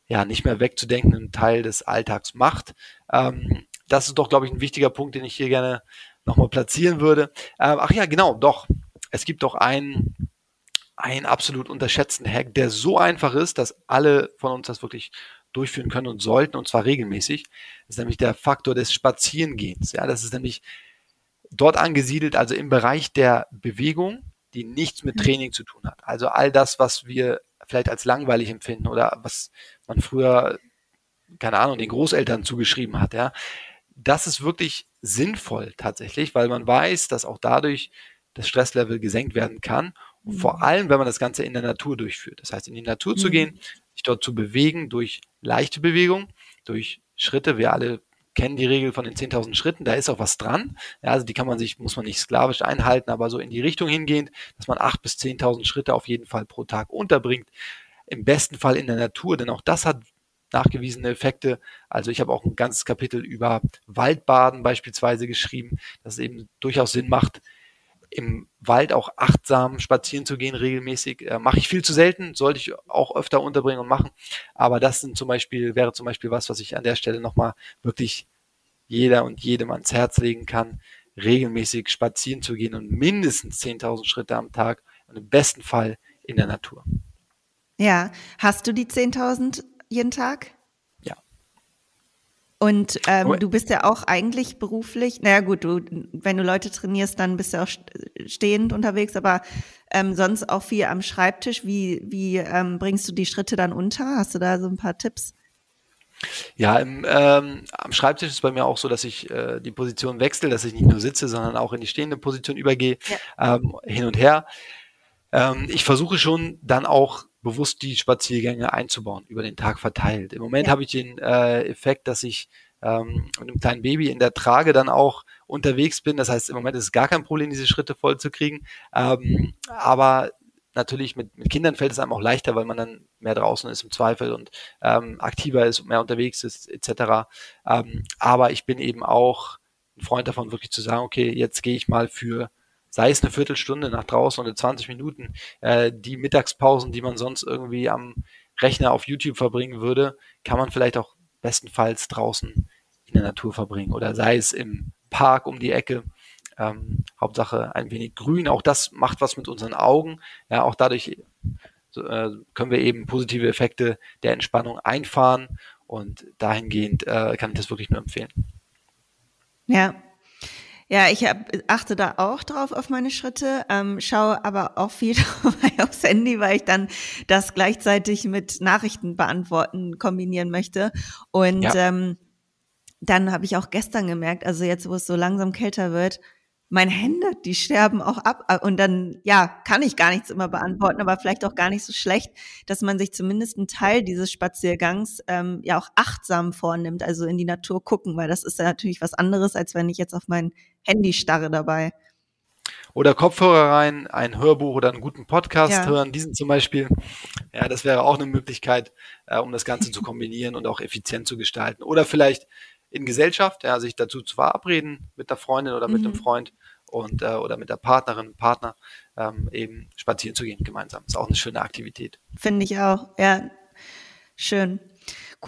ja nicht mehr wegzudenkenden Teil des Alltags macht. Ähm, das ist doch, glaube ich, ein wichtiger Punkt, den ich hier gerne nochmal platzieren würde. Ähm, ach ja, genau, doch. Es gibt doch einen einen absolut unterschätzten Hack, der so einfach ist, dass alle von uns das wirklich durchführen können und sollten, und zwar regelmäßig. Das ist nämlich der Faktor des Spazierengehens. Ja, das ist nämlich dort angesiedelt, also im Bereich der Bewegung, die nichts mit mhm. Training zu tun hat. Also all das, was wir vielleicht als langweilig empfinden oder was man früher, keine Ahnung, den Großeltern zugeschrieben hat, ja. Das ist wirklich sinnvoll tatsächlich, weil man weiß, dass auch dadurch das Stresslevel gesenkt werden kann vor mhm. allem, wenn man das Ganze in der Natur durchführt. Das heißt, in die Natur mhm. zu gehen, sich dort zu bewegen durch leichte Bewegung, durch Schritte. Wir alle kennen die Regel von den 10.000 Schritten, da ist auch was dran. Ja, also die kann man sich, muss man nicht sklavisch einhalten, aber so in die Richtung hingehend, dass man 8.000 bis 10.000 Schritte auf jeden Fall pro Tag unterbringt. Im besten Fall in der Natur, denn auch das hat nachgewiesene Effekte. Also ich habe auch ein ganzes Kapitel über Waldbaden beispielsweise geschrieben, dass es eben durchaus Sinn macht, im Wald auch achtsam spazieren zu gehen, regelmäßig. Äh, Mache ich viel zu selten, sollte ich auch öfter unterbringen und machen. Aber das sind zum Beispiel, wäre zum Beispiel was, was ich an der Stelle nochmal wirklich jeder und jedem ans Herz legen kann, regelmäßig spazieren zu gehen und mindestens 10.000 Schritte am Tag und im besten Fall in der Natur. Ja, hast du die 10.000 jeden Tag? Und ähm, du bist ja auch eigentlich beruflich, naja gut, du, wenn du Leute trainierst, dann bist du auch stehend unterwegs, aber ähm, sonst auch viel am Schreibtisch. Wie, wie ähm, bringst du die Schritte dann unter? Hast du da so ein paar Tipps? Ja, im, ähm, am Schreibtisch ist bei mir auch so, dass ich äh, die Position wechsle, dass ich nicht nur sitze, sondern auch in die stehende Position übergehe, ja. ähm, hin und her. Ähm, ich versuche schon dann auch bewusst die Spaziergänge einzubauen, über den Tag verteilt. Im Moment ja. habe ich den äh, Effekt, dass ich ähm, mit einem kleinen Baby in der Trage dann auch unterwegs bin. Das heißt, im Moment ist es gar kein Problem, diese Schritte voll zu kriegen. Ähm, aber natürlich mit, mit Kindern fällt es einem auch leichter, weil man dann mehr draußen ist im Zweifel und ähm, aktiver ist und mehr unterwegs ist, etc. Ähm, aber ich bin eben auch ein Freund davon, wirklich zu sagen, okay, jetzt gehe ich mal für sei es eine Viertelstunde nach draußen oder 20 Minuten, äh, die Mittagspausen, die man sonst irgendwie am Rechner auf YouTube verbringen würde, kann man vielleicht auch bestenfalls draußen in der Natur verbringen oder sei es im Park um die Ecke. Ähm, Hauptsache ein wenig Grün. Auch das macht was mit unseren Augen. Ja, auch dadurch äh, können wir eben positive Effekte der Entspannung einfahren und dahingehend äh, kann ich das wirklich nur empfehlen. Ja, ja, ich hab, achte da auch drauf auf meine Schritte, ähm, schaue aber auch viel aufs Handy, weil ich dann das gleichzeitig mit Nachrichten beantworten kombinieren möchte. Und ja. ähm, dann habe ich auch gestern gemerkt, also jetzt, wo es so langsam kälter wird, meine Hände, die sterben auch ab. Und dann, ja, kann ich gar nichts immer beantworten, aber vielleicht auch gar nicht so schlecht, dass man sich zumindest einen Teil dieses Spaziergangs ähm, ja auch achtsam vornimmt, also in die Natur gucken, weil das ist ja natürlich was anderes, als wenn ich jetzt auf mein Handy starre dabei. Oder Kopfhörer rein, ein Hörbuch oder einen guten Podcast ja. hören, diesen zum Beispiel. Ja, das wäre auch eine Möglichkeit, äh, um das Ganze zu kombinieren und auch effizient zu gestalten. Oder vielleicht in Gesellschaft, ja, sich dazu zu verabreden mit der Freundin oder mit mhm. dem Freund und äh, oder mit der Partnerin, Partner ähm, eben spazieren zu gehen gemeinsam. Ist auch eine schöne Aktivität. Finde ich auch, ja. Schön.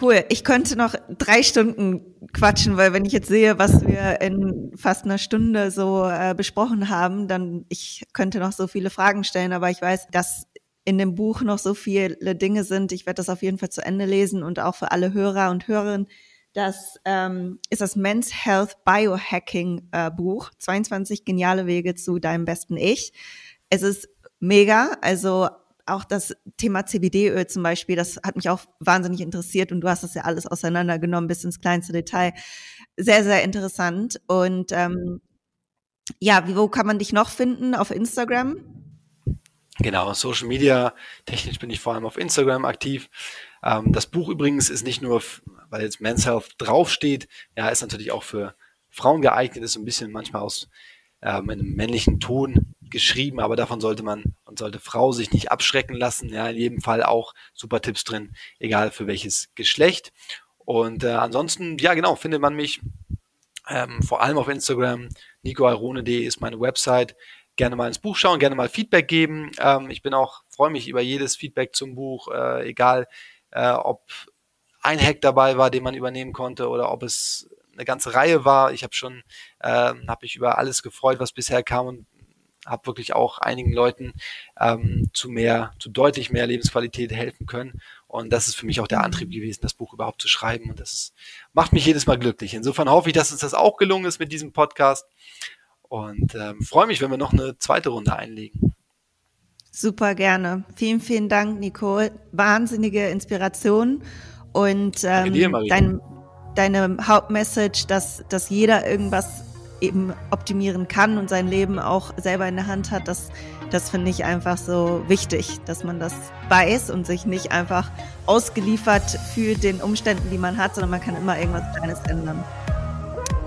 Cool. Ich könnte noch drei Stunden quatschen, weil wenn ich jetzt sehe, was wir in fast einer Stunde so äh, besprochen haben, dann ich könnte noch so viele Fragen stellen, aber ich weiß, dass in dem Buch noch so viele Dinge sind. Ich werde das auf jeden Fall zu Ende lesen und auch für alle Hörer und Hörerinnen das ähm, ist das Men's Health Biohacking äh, Buch. 22 geniale Wege zu deinem besten Ich. Es ist mega. Also auch das Thema CBD-Öl zum Beispiel, das hat mich auch wahnsinnig interessiert und du hast das ja alles auseinandergenommen bis ins kleinste Detail. Sehr, sehr interessant. Und ähm, ja, wo kann man dich noch finden? Auf Instagram? Genau, Social Media, technisch bin ich vor allem auf Instagram aktiv. Ähm, das Buch übrigens ist nicht nur, weil jetzt Men's Health draufsteht, ja, ist natürlich auch für Frauen geeignet, ist ein bisschen manchmal aus ähm, einem männlichen Ton geschrieben, aber davon sollte man und sollte Frau sich nicht abschrecken lassen. Ja, in jedem Fall auch super Tipps drin, egal für welches Geschlecht. Und äh, ansonsten, ja genau, findet man mich ähm, vor allem auf Instagram. nicoarone.de ist meine Website gerne mal ins Buch schauen, gerne mal Feedback geben. Ähm, ich bin auch, freue mich über jedes Feedback zum Buch, äh, egal äh, ob ein Hack dabei war, den man übernehmen konnte oder ob es eine ganze Reihe war. Ich habe schon, äh, habe mich über alles gefreut, was bisher kam und habe wirklich auch einigen Leuten ähm, zu mehr, zu deutlich mehr Lebensqualität helfen können. Und das ist für mich auch der Antrieb gewesen, das Buch überhaupt zu schreiben. Und das macht mich jedes Mal glücklich. Insofern hoffe ich, dass uns das auch gelungen ist mit diesem Podcast. Und ähm, freue mich, wenn wir noch eine zweite Runde einlegen. Super gerne. Vielen, vielen Dank, Nicole. Wahnsinnige Inspiration und ähm, dir, dein, deine Hauptmessage, dass, dass jeder irgendwas eben optimieren kann und sein Leben auch selber in der Hand hat, das, das finde ich einfach so wichtig, dass man das weiß und sich nicht einfach ausgeliefert fühlt den Umständen, die man hat, sondern man kann immer irgendwas Kleines ändern.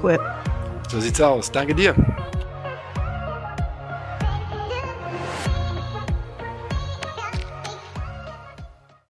Cool. So sieht's aus. Danke dir.